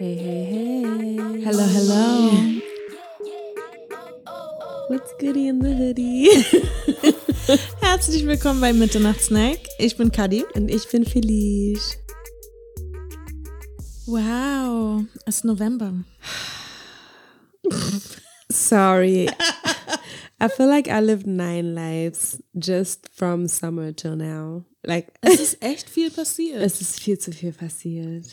Hey, hey, hey. Hello, hello. What's goody in the hoodie? Herzlich willkommen bei Mitternachtssnack. Ich bin Kadi. Und ich bin Felice. Wow, es ist November. Sorry. I feel like I lived nine lives just from summer till now. Like, Es ist echt viel passiert. es ist viel zu viel passiert.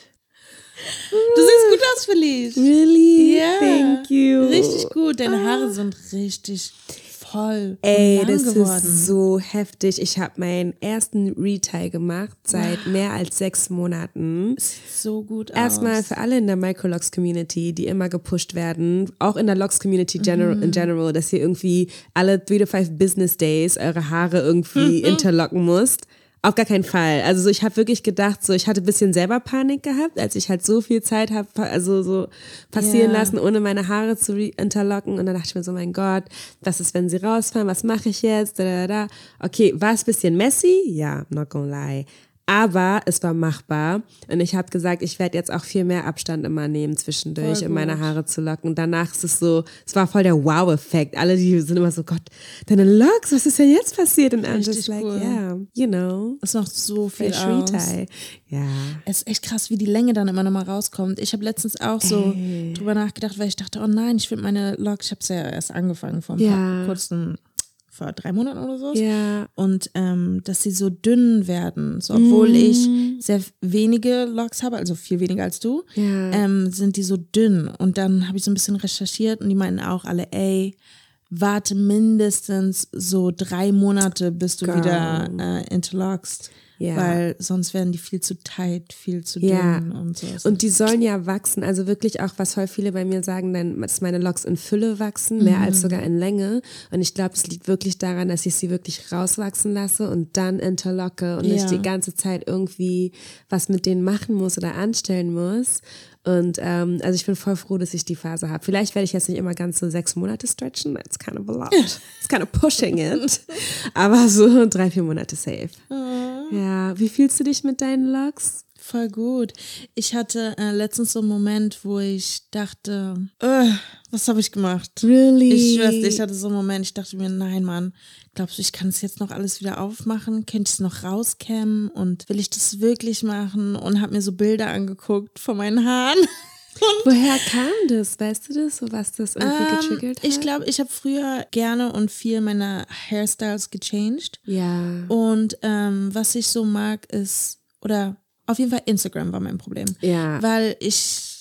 Du siehst gut aus, Felice. Really? Ja. Thank you. Richtig gut. Deine Haare sind richtig voll Ey, und lang das geworden. ist so heftig. Ich habe meinen ersten Retail gemacht seit mehr als sechs Monaten. Sieht so gut aus. Erstmal für alle in der Micrologs-Community, die immer gepusht werden, auch in der Logs-Community general, Mhm. in general, dass ihr irgendwie alle three to five Business Days eure Haare irgendwie Mhm. interlocken müsst. Auf gar keinen Fall. Also so, ich habe wirklich gedacht, so ich hatte ein bisschen selber Panik gehabt, als ich halt so viel Zeit habe, also so passieren Ja. lassen, ohne meine Haare zu interlocken. Und dann dachte ich mir so, mein Gott, was ist, wenn sie rausfallen? Was mache ich jetzt? Da, da, da. Okay, war es ein bisschen messy? Ja, not gonna lie. Aber es war machbar und ich habe gesagt, ich werde jetzt auch viel mehr Abstand immer nehmen zwischendurch, um meine. Haare zu locken. Und danach ist es so, es war voll der Wow-Effekt. Alle, die sind immer so, Gott, deine Locks, was ist denn jetzt passiert? Und I'm just like, cool. yeah, you know, Es macht so viel aus. Ja. Es ist echt krass, wie die Länge dann immer nochmal rauskommt. Ich habe letztens auch so drüber nachgedacht, weil ich dachte, oh nein, ich finde meine Locks, ich habe es ja erst angefangen vor ein Ja. paar kurzen, vor drei Monaten oder so. Ja. Und ähm, dass sie so dünn werden, so, obwohl ich Mm. sehr wenige Locks habe, also viel weniger als du, Ja. ähm, sind die so dünn. Und dann habe ich so ein bisschen recherchiert und die meinten auch alle, ey, warte mindestens so drei Monate, bis du Girl. wieder äh, interlockst. Ja. Weil sonst werden die viel zu tight, viel zu dünn Ja. und so. Und die sollen ja wachsen, also wirklich auch, was voll viele bei mir sagen, dann, dass meine Locks in Fülle wachsen, mehr als sogar in Länge. Und ich glaube, es liegt wirklich daran, dass ich sie wirklich rauswachsen lasse und dann interlocke und Ja. nicht die ganze Zeit irgendwie was mit denen machen muss oder anstellen muss. Und ähm, also ich bin voll froh, dass ich die Phase habe. Vielleicht werde ich jetzt nicht immer ganz so sechs Monate stretchen. That's kind of a lot. It's kind of pushing it. Aber so drei, vier Monate safe. Ja, wie fühlst du dich mit deinen Locks? Voll gut. Ich hatte äh, letztens so einen Moment, wo ich dachte, äh, was habe ich gemacht? Really? Ich schwör's ich hatte so einen Moment, ich dachte mir, nein, Mann, glaubst du, ich kann es jetzt noch alles wieder aufmachen? Könnte ich es noch rauskämmen? Und will ich das wirklich machen? Und habe mir so Bilder angeguckt von meinen Haaren. Woher kam das? Weißt du das, so was das irgendwie Ähm, getriggert hat? ich glaube, ich habe früher gerne und viel meine Hairstyles gechanged. Ja. Und ähm, was ich so mag, ist, oder auf jeden Fall Instagram war mein Problem. Ja. Weil ich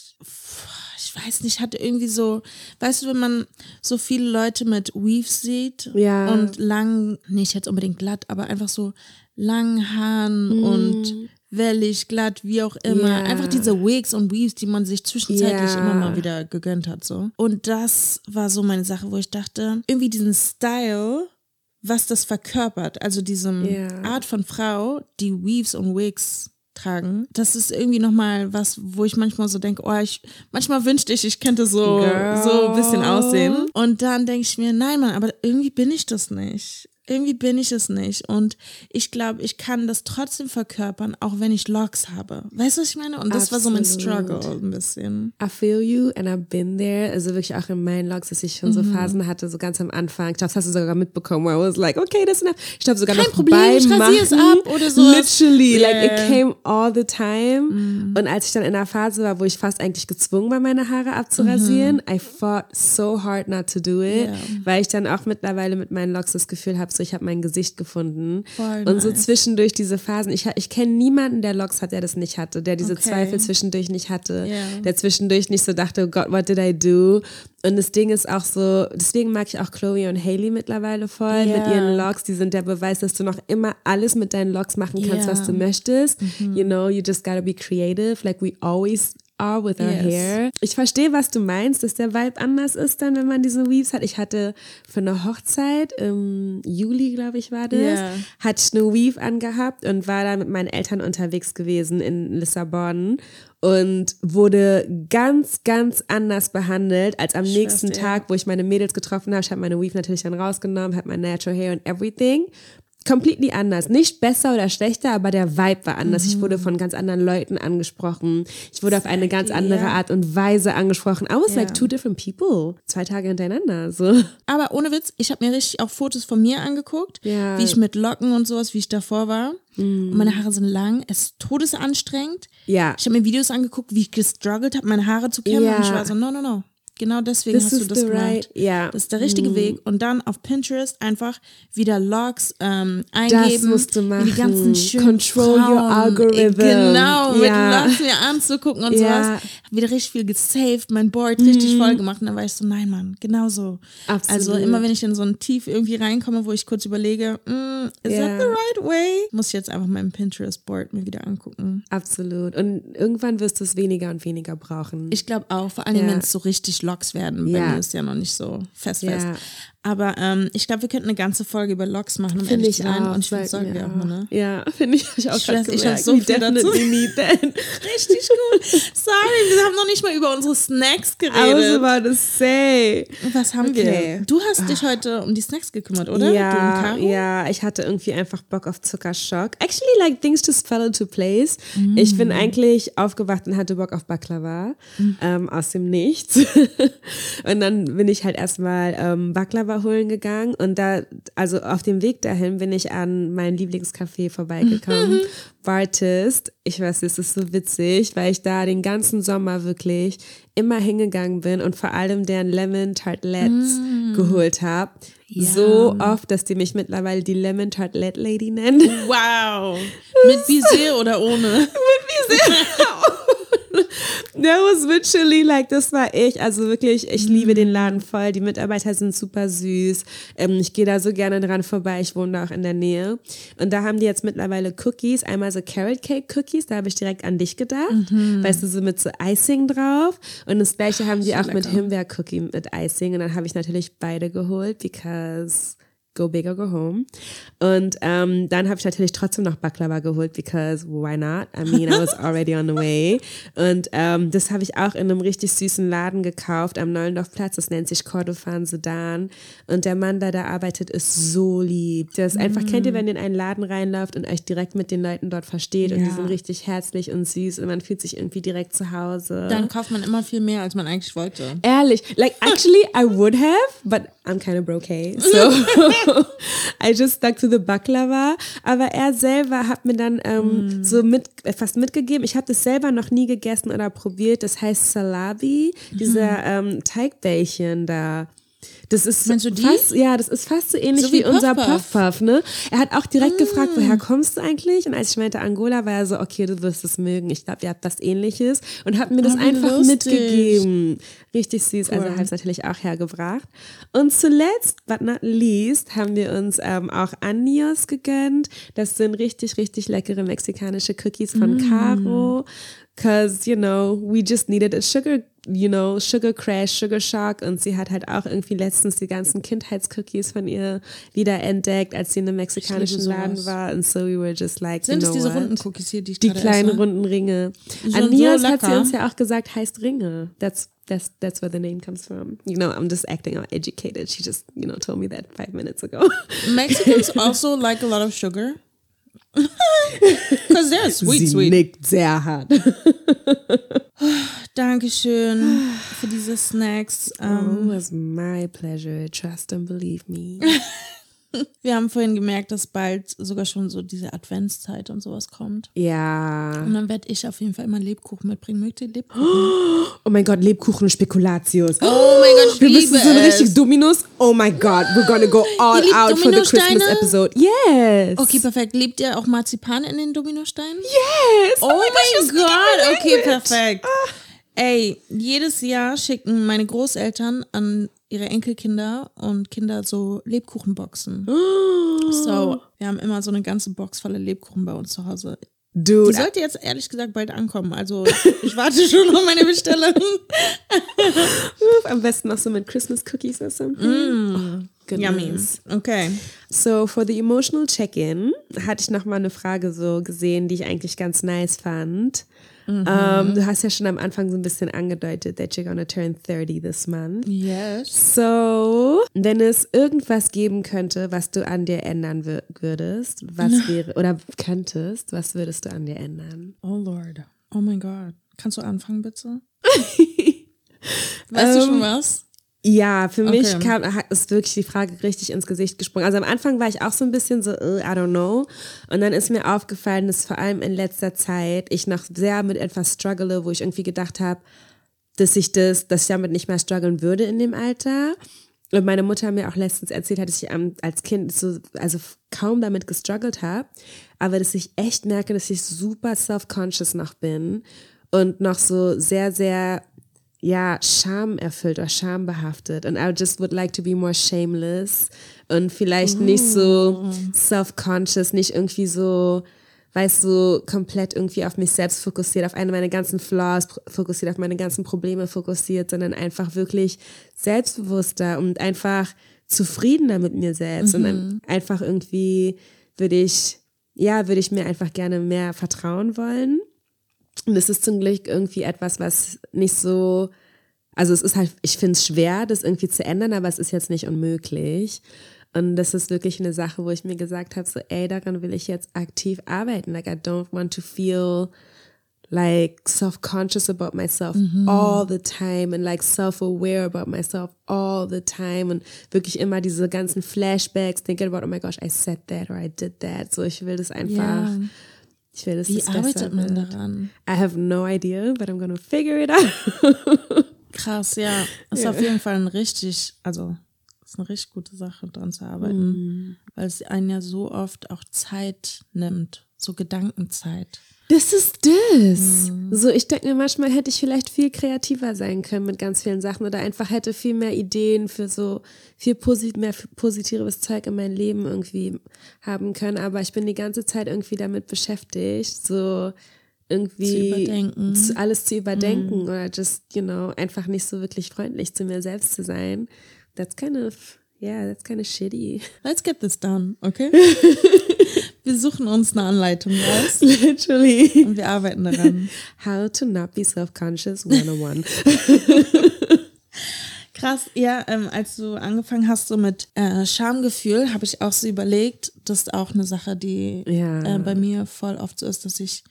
weiß nicht, hatte irgendwie so, weißt du, wenn man so viele Leute mit Weaves sieht Ja. und lang, nicht jetzt unbedingt glatt, aber einfach so langen Haaren und wellig, glatt, wie auch immer. Ja. Einfach diese Wigs und Weaves, die man sich zwischenzeitlich Ja. immer mal wieder gegönnt hat. so. Und das war so meine Sache, wo ich dachte, irgendwie diesen Style, was das verkörpert, also diese Ja. Art von Frau, die Weaves und Wigs tragen, das ist irgendwie nochmal was, wo ich manchmal so denke, oh, ich, manchmal wünschte ich, ich könnte so, Girl. so ein bisschen aussehen. Und dann denke ich mir, nein, Mann, aber irgendwie bin ich das nicht. Irgendwie bin ich es nicht. Und ich glaube, ich kann das trotzdem verkörpern, auch wenn ich Locks habe. Weißt du, was ich meine? Und das war so mein Absolut. Struggle ein bisschen. I feel you and I've been there. Also wirklich auch in meinen Logs, dass ich schon Mhm. so Phasen hatte, so ganz am Anfang. Ich glaube, das hast du sogar mitbekommen, where I was like, okay, das ist enough. Ich glaube sogar Kein noch Problem, beim ich rasiere es Machen, ab oder sowas. Literally, Yeah. like it came all the time. Mhm. Und als ich dann in einer Phase war, wo ich fast eigentlich gezwungen war, meine Haare abzurasieren, I fought so hard not to do it, Mhm. Yeah. weil ich dann auch mittlerweile mit meinen Logs das Gefühl habe, so ich habe mein Gesicht gefunden. Voll und so nice. zwischendurch diese Phasen. Ich, ich kenne niemanden, der Logs hat, der das nicht hatte, der diese Okay. Zweifel zwischendurch nicht hatte, Ja. der zwischendurch nicht so dachte, oh Gott, what did I do? Und das Ding ist auch so, deswegen mag ich auch Chloe und Haley mittlerweile voll mit Ja. ihren Locks. Die sind der Beweis, dass du noch immer alles mit deinen Locks machen kannst, Ja. was du möchtest. You know, you just gotta be creative, like we always are with our Yes. hair. Ich verstehe, was du meinst, dass der Vibe anders ist dann, wenn man diese Weaves hat. Ich hatte für eine Hochzeit im Juli, glaube ich, war das, Ja. hatte ich eine Weave angehabt und war da mit meinen Eltern unterwegs gewesen in Lissabon und wurde ganz, ganz anders behandelt als am nächsten dir. Tag, wo ich meine Mädels getroffen habe. Ich habe meine Weave natürlich dann rausgenommen, habe mein Natural Hair und everything. Completely anders. Nicht besser oder schlechter, aber der Vibe war anders. Ich wurde von ganz anderen Leuten angesprochen. Ich wurde auf eine ganz andere. Art und Weise angesprochen. I was Ja. like two different people. Zwei Tage hintereinander. So. Aber ohne Witz, ich habe mir richtig auch Fotos von mir angeguckt, Ja. wie ich mit Locken und sowas, wie ich davor war. Und meine Haare sind lang, es ist todesanstrengend. Ja. Ich habe mir Videos angeguckt, wie ich gestruggelt habe, meine Haare zu kämmen. Und ich war so, no, no, no. Genau deswegen This hast du das gemacht. right- ja. Das ist der richtige Weg. Und dann auf Pinterest einfach wieder Logs ähm, Das eingeben. musst du wie Die ganzen machen. schönen Control your Frauen, algorithm. Genau, mit Ja. Logs mir anzugucken und Ja. sowas. Hab wieder richtig viel gesaved, mein Board richtig voll gemacht. Und dann war ich so, nein, Mann, genau so. Absolut. Also immer wenn ich in so ein Tief irgendwie reinkomme, wo ich kurz überlege, mm, is Ja. that the right way? Muss ich jetzt einfach mein Pinterest-Board mir wieder angucken. Absolut. Und irgendwann wirst du es weniger und weniger brauchen. Ich glaube auch, vor allem wenn es so richtig Loks werden. Bei Ja. mir ist ja noch nicht so fest Ja. Aber ähm, ich glaube, wir könnten eine ganze Folge über Loks machen, um Finde ich sein. auch. Und ich finde, das sollten wir auch mal, ne? Ja, finde ich. Ich auch Ich grad weiß, ich hab gemerkt. so viel dazu. Richtig gut. Sorry, wir haben noch nicht mal über unsere Snacks geredet. about to say. Was haben Okay. wir? Du hast dich heute um die Snacks gekümmert, oder? Ja, ja, ich hatte irgendwie einfach Bock auf Zuckerschock. Actually, like things just fell into place. Ich bin eigentlich aufgewacht und hatte Bock auf Baklava ähm, aus dem Nichts. und dann bin ich halt erstmal ähm, Baklava holen gegangen und da, also auf dem Weg dahin bin ich an mein Lieblingscafé vorbeigekommen. Bartist. Ich weiß, es ist so witzig, weil ich da den ganzen Sommer wirklich immer hingegangen bin und vor allem deren Lemon Tartlets geholt habe. So oft, dass die mich mittlerweile die Lemon Tartlet Lady nennen. Wow. Mit Visier oder ohne? That was literally like, das war ich. Also wirklich, ich liebe den Laden voll. Die Mitarbeiter sind super süß. Ähm, ich gehe da so gerne dran vorbei. Ich wohne da auch in der Nähe. Und da haben die jetzt mittlerweile Cookies. Einmal so Carrot Cake Cookies. Da habe ich direkt an dich gedacht. Weißt du, so mit so Icing drauf. Und das gleiche haben die auch mit Himbeer Cookie mit Icing. Und dann habe ich natürlich beide geholt, because go big or go home. Und ähm, dann habe ich natürlich trotzdem noch Baklava geholt, because why not? I mean, I was already on the way. Und ähm, das habe ich auch in einem richtig süßen Laden gekauft am Neulendorfplatz. Das nennt sich Kordofan Sedan. Und der Mann, der da arbeitet, ist so lieb. Der ist einfach, kennt ihr, wenn ihr in einen Laden reinläuft und euch direkt mit den Leuten dort versteht und die Ja. sind richtig herzlich und süß und man fühlt sich irgendwie direkt zu Hause. Dann kauft man immer viel mehr, als man eigentlich wollte. Ehrlich, like actually I would have, but I'm kind of broke. So I just stuck to the baklava. Aber er selber hat mir dann ähm, so mit, äh, fast mitgegeben. Ich habe das selber noch nie gegessen oder probiert. Das heißt Salabi, dieser ähm, Teigbällchen da. Das ist Meinst du die? fast, ja, das ist fast so ähnlich So wie, wie unser Puff Puff. Puff Puff, ne? Er hat auch direkt gefragt, woher kommst du eigentlich? Und als ich meinte Angola, war er so, okay, du wirst es mögen. Ich glaube, ihr habt was ähnliches und hat mir das Ah, einfach lustig. mitgegeben. Richtig süß, also habe es natürlich auch hergebracht. Und zuletzt, but not least, haben wir uns ähm, auch Anios gegönnt. Das sind richtig, richtig leckere mexikanische Cookies von Mm. Caro. Cause, you know, we just needed a sugar, you know, sugar crash, sugar shock. Und sie hat halt auch irgendwie letztens die ganzen Kindheitscookies von ihr wieder entdeckt, als sie in einem mexikanischen. Laden war. Und so we were just like, Sind you es know diese what? runden Cookies hier, die ich Die kleinen esse? runden Ringe. Anias so hat sie uns ja auch gesagt, heißt Ringe. That's that's that's where the name comes from. You know, I'm just acting all educated. She just, you know, told me that five minutes ago. Mexicans also like a lot of sugar. Because they're sweet, sie sweet. nickt sehr hart. Dankeschön für diese Snacks. Ähm, Oh, it was my pleasure. Trust and believe me. wir haben vorhin gemerkt, dass bald sogar schon so diese Adventszeit und sowas kommt. Ja. Und dann werde ich auf jeden Fall immer Lebkuchen mitbringen. Mögt ihr Lebkuchen? Oh mein Gott, Lebkuchen Spekulatius. Oh mein Gott, ich Wir liebe müssen so ein richtig Dominos. Oh my God, we're gonna go all out for the Christmas episode. Yes. Okay, perfekt. Liebt ihr auch Marzipan in den Dominosteinen? Yes. Oh, mein Gott, okay, perfekt. Ey, jedes Jahr schicken meine Großeltern an ihre Enkelkinder und Kinder so Lebkuchenboxen. So, wir haben immer so eine ganze Box voller Lebkuchen bei uns zu Hause. Die Dude, sollte jetzt ehrlich gesagt bald ankommen. Also ich warte schon auf meine Bestellung. am besten noch so mit Christmas Cookies or something. Goodness. Yummy. Okay. So, for the emotional check-in hatte ich nochmal eine Frage so gesehen, die ich eigentlich ganz nice fand. Ähm, du hast ja schon am Anfang so ein bisschen angedeutet, that you're gonna turn 30 this month. Yes. So, wenn es irgendwas geben könnte, was du an dir ändern wür- würdest, was wäre, oder könntest, was würdest du an dir ändern? Oh Lord. Oh mein Gott. Kannst du anfangen, bitte? weißt du schon was? Ja, für mich Okay. kam, hat- ist wirklich die Frage richtig ins Gesicht gesprungen. Also am Anfang war ich auch so ein bisschen so, äh, I don't know. Und dann ist mir aufgefallen, dass vor allem in letzter Zeit ich noch sehr mit etwas struggle, wo ich irgendwie gedacht habe, dass ich das, dass ich damit nicht mehr strugglen würde in dem Alter. Und meine Mutter mir auch letztens erzählt hat, dass ich als Kind so, also kaum damit gestruggelt habe, aber dass ich echt merke, dass ich super self-conscious noch bin und noch so sehr, sehr ja, Scham erfüllt oder schambehaftet. Und I just would like to be more shameless und vielleicht nicht so self-conscious, nicht irgendwie so, weißt du, komplett irgendwie auf mich selbst fokussiert, auf eine meiner ganzen Flaws fokussiert, auf meine ganzen Probleme fokussiert, sondern einfach wirklich selbstbewusster und einfach zufriedener mit mir selbst. Und dann einfach irgendwie würde ich, ja, würde ich mir einfach gerne mehr vertrauen wollen. Und es ist zum Glück irgendwie etwas, was nicht so, also es ist halt, ich finde es schwer, das irgendwie zu ändern, aber es ist jetzt nicht unmöglich. Und das ist wirklich eine Sache, wo ich mir gesagt habe, so, ey, daran will ich jetzt aktiv arbeiten. Like, I don't want to feel like self-conscious about myself all the time and like self-aware about myself all the time und wirklich immer diese ganzen Flashbacks, thinking about, oh my gosh, I said that or I did that. So, ich will das einfach, Ja. Ich will, dass Wie das arbeitet man wird. daran? I have no idea, but I'm gonna figure it out. Krass, ja. Das ist auf jeden Fall ein richtig, also das ist eine richtig gute Sache, dran zu arbeiten. Weil es einen ja so oft auch Zeit nimmt, so Gedankenzeit. Das ist das. So, ich denke mir manchmal hätte ich vielleicht viel kreativer sein können mit ganz vielen Sachen oder einfach hätte viel mehr Ideen für so viel posit mehr positives Zeug in mein Leben irgendwie haben können. Aber ich bin die ganze Zeit irgendwie damit beschäftigt, so irgendwie Zu alles zu überdenken oder just, you know, einfach nicht so wirklich freundlich zu mir selbst zu sein. That's kind of, yeah, that's kind of shitty. Let's get this done, okay? wir suchen uns eine Anleitung raus Literally. und wir arbeiten daran. How to not be self-conscious 101. Krass, ja, ähm, als du angefangen hast so mit äh, Schamgefühl, habe ich auch so überlegt, das ist auch eine Sache, die Ja. äh, bei mir voll oft so ist, dass ich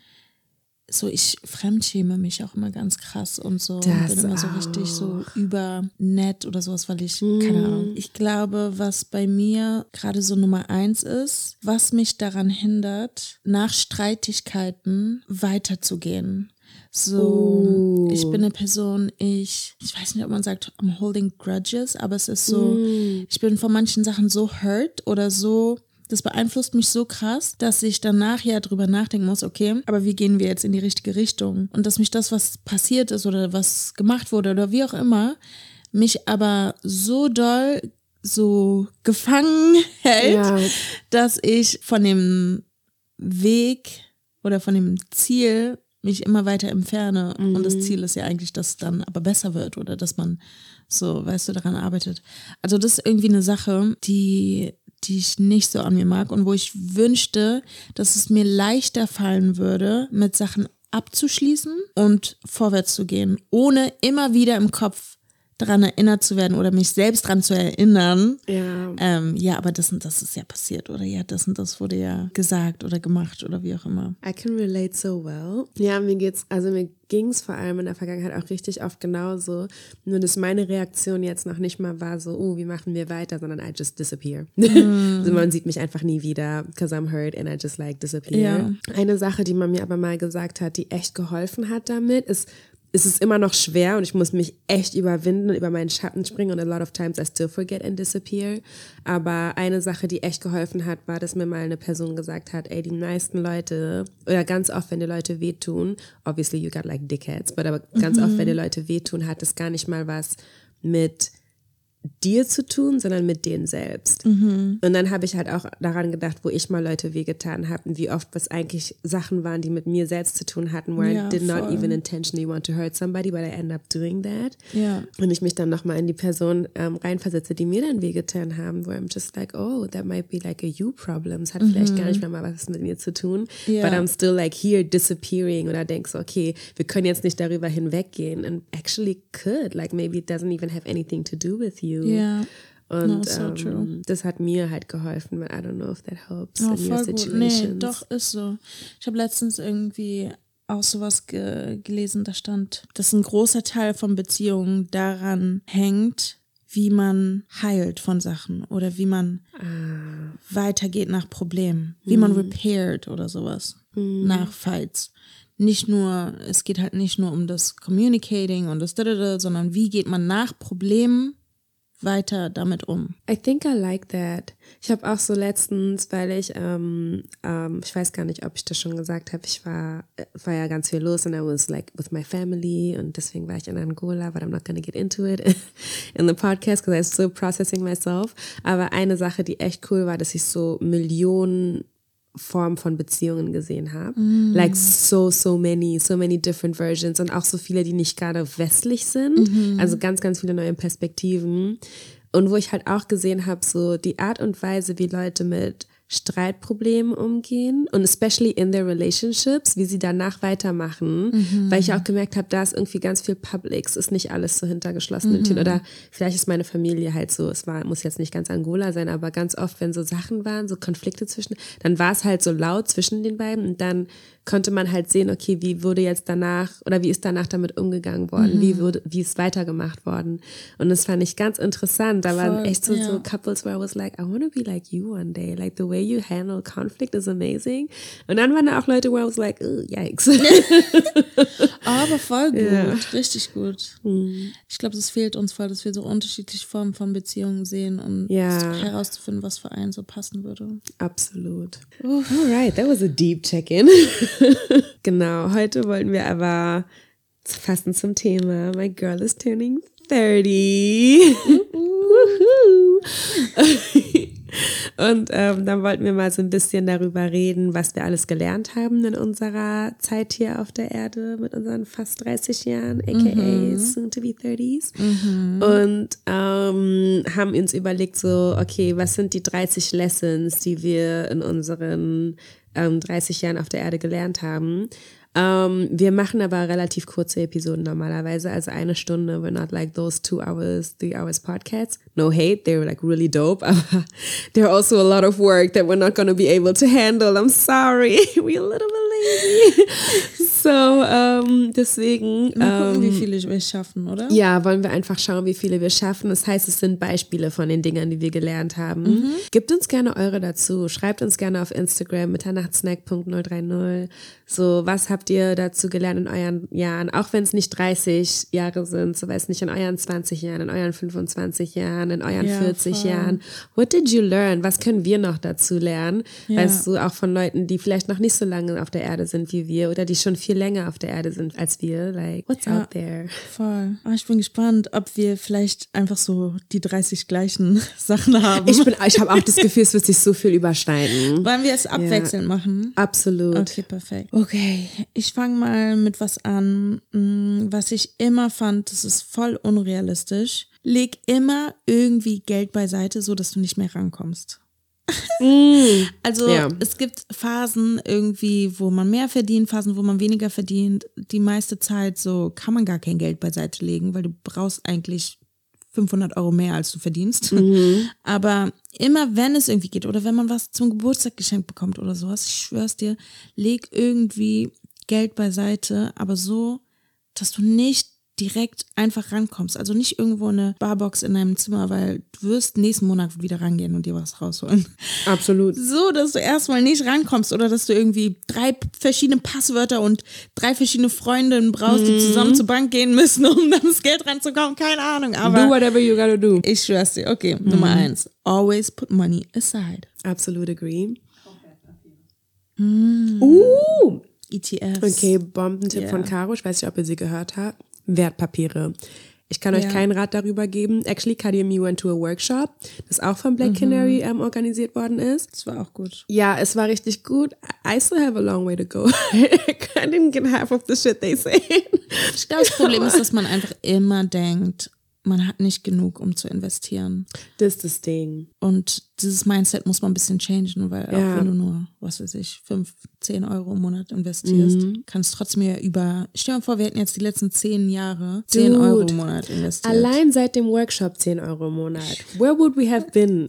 so, ich fremdschäme mich auch immer ganz krass und so. und Das bin immer so richtig so übernett oder sowas, weil ich, keine Ahnung. Ich glaube, was bei mir gerade so Nummer eins ist, was mich daran hindert, nach Streitigkeiten weiterzugehen. So, ich bin eine Person, ich, ich weiß nicht, ob man sagt, I'm holding grudges, aber es ist so, ich bin von manchen Sachen so hurt oder so, das beeinflusst mich so krass, dass ich danach ja drüber nachdenken muss, okay, aber wie gehen wir jetzt in die richtige Richtung? Und dass mich das, was passiert ist oder was gemacht wurde oder wie auch immer, mich aber so doll so gefangen hält, Ja. dass ich von dem Weg oder von dem Ziel mich immer weiter entferne. Und das Ziel ist ja eigentlich, dass es dann aber besser wird oder dass man so, weißt du, daran arbeitet. Also das ist irgendwie eine Sache, die, die ich nicht so an mir mag und wo ich wünschte, dass es mir leichter fallen würde, mit Sachen abzuschließen und vorwärts zu gehen, ohne immer wieder im Kopf daran erinnert zu werden oder mich selbst daran zu erinnern, Ja. ähm, ja, aber das und das ist ja passiert oder ja, das und das wurde ja gesagt oder gemacht oder wie auch immer. I can relate so well. Ja, mir geht's, also mir ging's vor allem in der Vergangenheit auch richtig oft genauso. Nur dass meine Reaktion jetzt noch nicht mal war so, oh, wie machen wir weiter, sondern I just disappear. also man sieht mich einfach nie wieder, because I'm hurt and I just like disappear. Ja. Eine Sache, die man mir aber mal gesagt hat, die echt geholfen hat damit, ist, es ist immer noch schwer und ich muss mich echt überwinden und über meinen Schatten springen und a lot of times I still forget and disappear. Aber eine Sache, die echt geholfen hat, war, dass mir mal eine Person gesagt hat, ey, die meisten Leute, oder ganz oft, wenn die Leute wehtun, obviously you got like dickheads, but aber ganz oft, wenn die Leute wehtun, hat es gar nicht mal was mit dir zu tun, sondern mit denen selbst. Mhm. Und dann habe ich halt auch daran gedacht, wo ich mal Leute wehgetan habe und wie oft was eigentlich Sachen waren, die mit mir selbst zu tun hatten, where Ja, I did not voll. even intentionally want to hurt somebody, but I end up doing that. Ja. Und ich mich dann nochmal in die Person ähm, reinversetze, die mir dann wehgetan haben, wo I'm just like, oh, that might be like a you problem. Es hat vielleicht gar nicht mehr mal was mit mir zu tun, Mhm. Ja. but I'm still like here disappearing oder denkst, so, okay, wir können jetzt nicht darüber hinweggehen and actually could, like maybe it doesn't even have anything to do with you. Ja. Und No, so ähm, true. das hat mir halt geholfen, but I don't know if that helps Oh, in your gut. situations. Nee, doch, ist so. Ich habe letztens irgendwie auch sowas ge gelesen, da stand, dass ein großer Teil von Beziehungen daran hängt, wie man heilt von Sachen oder wie man Ah. weitergeht nach Problemen, wie Mhm. man repaired oder sowas nach Fights. Nicht nur, es geht halt nicht nur um das Communicating und das, da, da, da, sondern wie geht man nach Problemen weiter damit um. I think I like that. Ich habe auch so letztens, weil ich, ähm, ähm, ich weiß gar nicht, ob ich das schon gesagt habe, ich war, äh, war ja ganz viel los und I was like with my family und deswegen war ich in Angola, but I'm not gonna get into it in the podcast because I'm still processing myself. Aber eine Sache, die echt cool war, dass ich so Millionen Formen von Beziehungen gesehen habe. Like so, so many, so many different versions und auch so viele, die nicht gerade westlich sind. Also ganz, ganz viele neue Perspektiven. Und wo ich halt auch gesehen habe, so die Art und Weise, wie Leute mit Streitproblemen umgehen und especially in their relationships, wie sie danach weitermachen, weil ich auch gemerkt habe, da ist irgendwie ganz viel Public, es ist nicht alles so hinter geschlossenen Türen oder vielleicht ist meine Familie halt so, es war, muss jetzt nicht ganz Angola sein, aber ganz oft, wenn so Sachen waren, so Konflikte zwischen, dann war es halt so laut zwischen den beiden und dann konnte man halt sehen, okay, wie wurde jetzt danach oder wie ist danach damit umgegangen worden, wie wurde, wie ist weitergemacht worden und das fand ich ganz interessant, da waren echt so, so ja. couples where I was like, I want to be like you one day. Like the way you handle conflict is amazing. Und dann waren da auch Leute, where I was like, oh, yikes. Aber voll gut, Ja. richtig gut. Ich glaube, es fehlt uns voll, dass wir so unterschiedliche Formen von Beziehungen sehen, um Ja. herauszufinden, was für einen so passen würde. Absolut. Alright, that was a deep check-in. genau, heute wollten wir aber fassen zum Thema. My girl is turning 30. Woohoo. Und ähm, dann wollten wir mal so ein bisschen darüber reden, was wir alles gelernt haben in unserer Zeit hier auf der Erde mit unseren fast 30 Jahren, aka soon to be 30s. Und ähm, haben uns überlegt, so, okay, was sind die 30 Lessons, die wir in unseren ähm, 30 Jahren auf der Erde gelernt haben? Ähm, wir machen aber relativ kurze Episoden normalerweise, also eine Stunde. We're not like those two hours, three hours podcasts. No hate, they're like really dope, aber they're also a lot of work that we're not going to be able to handle. I'm sorry, we're a little bit So, ähm, deswegen. Mal gucken, ähm, wie viele wir schaffen, oder? ja, wollen wir einfach schauen, wie viele wir schaffen. Das heißt, es sind Beispiele von den Dingen, die wir gelernt haben. Mhm. Gebt uns gerne eure dazu. Schreibt uns gerne auf Instagram mitternachtssnack.030. So, was habt ihr dazu gelernt in euren Jahren? Auch wenn es nicht 30 Jahre sind, so weiß nicht, in euren 20 Jahren, in euren 25 Jahren, in euren Ja, 40 voll. Jahren. What did you learn? Was können wir noch dazu lernen? Ja. Weißt du, auch von Leuten, die vielleicht noch nicht so lange auf der Erde sind wie wir oder die schon viel länger auf der Erde sind als wir. Like, what's Ja. out there? Voll. Aber ich bin gespannt, ob wir vielleicht einfach so die 30 gleichen Sachen haben. Ich, bin, ich habe auch das Gefühl, es wird sich so viel überschneiden. Wollen wir es abwechselnd machen? Absolut. Okay, perfekt. Okay, ich fange mal mit was an, mm, was ich immer fand, das ist voll unrealistisch. Leg immer irgendwie Geld beiseite, so dass du nicht mehr rankommst. Also Ja. es gibt Phasen irgendwie, wo man mehr verdient, Phasen, wo man weniger verdient. Die meiste Zeit so kann man gar kein Geld beiseite legen, weil du brauchst eigentlich 500 Euro mehr, als du verdienst. Aber immer wenn es irgendwie geht oder wenn man was zum Geburtstag geschenkt bekommt oder sowas, ich schwör's dir, leg irgendwie Geld beiseite, aber so, dass du nicht direkt einfach rankommst. Also nicht irgendwo eine Barbox in deinem Zimmer, weil du wirst nächsten Monat wieder rangehen und dir was rausholen. Absolut. So, dass du erstmal nicht rankommst oder dass du irgendwie drei verschiedene Passwörter und drei verschiedene Freundinnen brauchst, die zusammen zur Bank gehen müssen, um dann das Geld ranzukommen. Keine Ahnung, Do aber whatever you gotta do. ich schwör's dir. Okay, Nummer eins. Always put money aside. Absolut agree. Uh, ETFs. okay, Bombentipp Ja. von Caro. Ich weiß nicht, ob ihr sie gehört habt. Wertpapiere. Ich kann euch Ja. keinen Rat darüber geben. Actually, KDMU went to a workshop, das auch von Mhm. Black Canary ähm, organisiert worden ist. Das war auch gut. Ja, es war richtig gut. I still have a long way to go. I didn't get half of the shit they say. Ich glaube, das Problem ist, dass man einfach immer denkt, man hat nicht genug, um zu investieren. Das ist das Ding. Und dieses Mindset muss man ein bisschen changen, weil Ja. auch wenn du nur, was weiß ich, 5, 10 Euro im Monat investierst, Mhm. kannst du trotzdem ja über, stell dir mal vor, wir hätten jetzt die letzten 10 Jahre 10 Dude. Euro im Monat investiert. Allein seit dem Workshop 10 Euro im Monat. Where would we have been?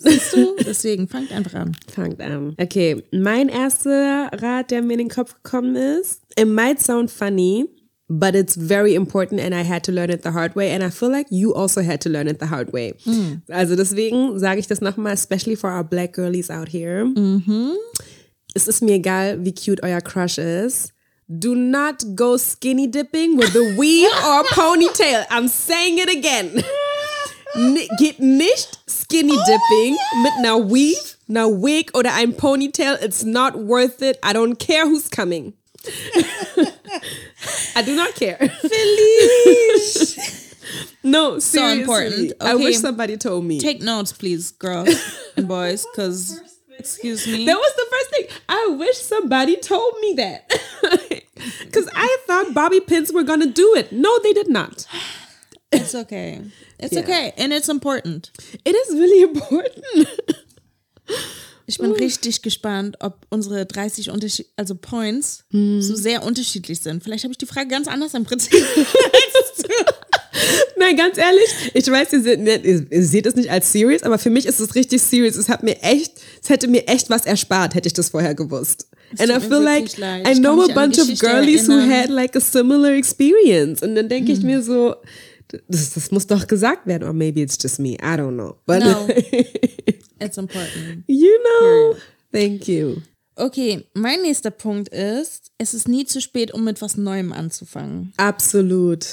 Deswegen fangt einfach an. Fangt an. Okay, mein erster Rat, der mir in den Kopf gekommen ist. It might sound funny, but it's very important and I had to learn it the hard way and I feel like you also had to learn it the hard way. Also deswegen sage ich das nochmal, especially for our black girlies out here. Mhm. Es ist mir egal, wie cute euer Crush ist. Do not go skinny dipping with a weave or ponytail. I'm saying it again. Geht nicht skinny dipping mit einer Weave, einer Wig oder einem Ponytail. It's not worth it. I don't care who's coming. I do not care. no, seriously. important. I wish somebody told me. Take notes, please, girls and boys, because, excuse me. That was the first thing. I wish somebody told me that. Because I thought Bobby pins were going to do it. No, they did not. It's okay. It's Yeah. okay. And it's important. It is really important. Ich bin richtig gespannt, ob unsere 30 Unterschied also Points so sehr unterschiedlich sind. Vielleicht habe ich die Frage ganz anders im Prinzip. Nein, ganz ehrlich, ich weiß, ihr seht, ne, ihr, ihr seht es nicht als serious, aber für mich ist es richtig serious. Es hat mir echt, es hätte mir echt was erspart, hätte ich das vorher gewusst. And I feel like leid. I know a bunch of girlies who erinnern. had like a similar experience. Und dann denke ich mir so, das, das muss doch gesagt werden. Or maybe it's just me. I don't know. But No. It's important. you know. Thank you. Okay, mein nächster Punkt ist, es ist nie zu spät, um mit was Neuem anzufangen. Absolut.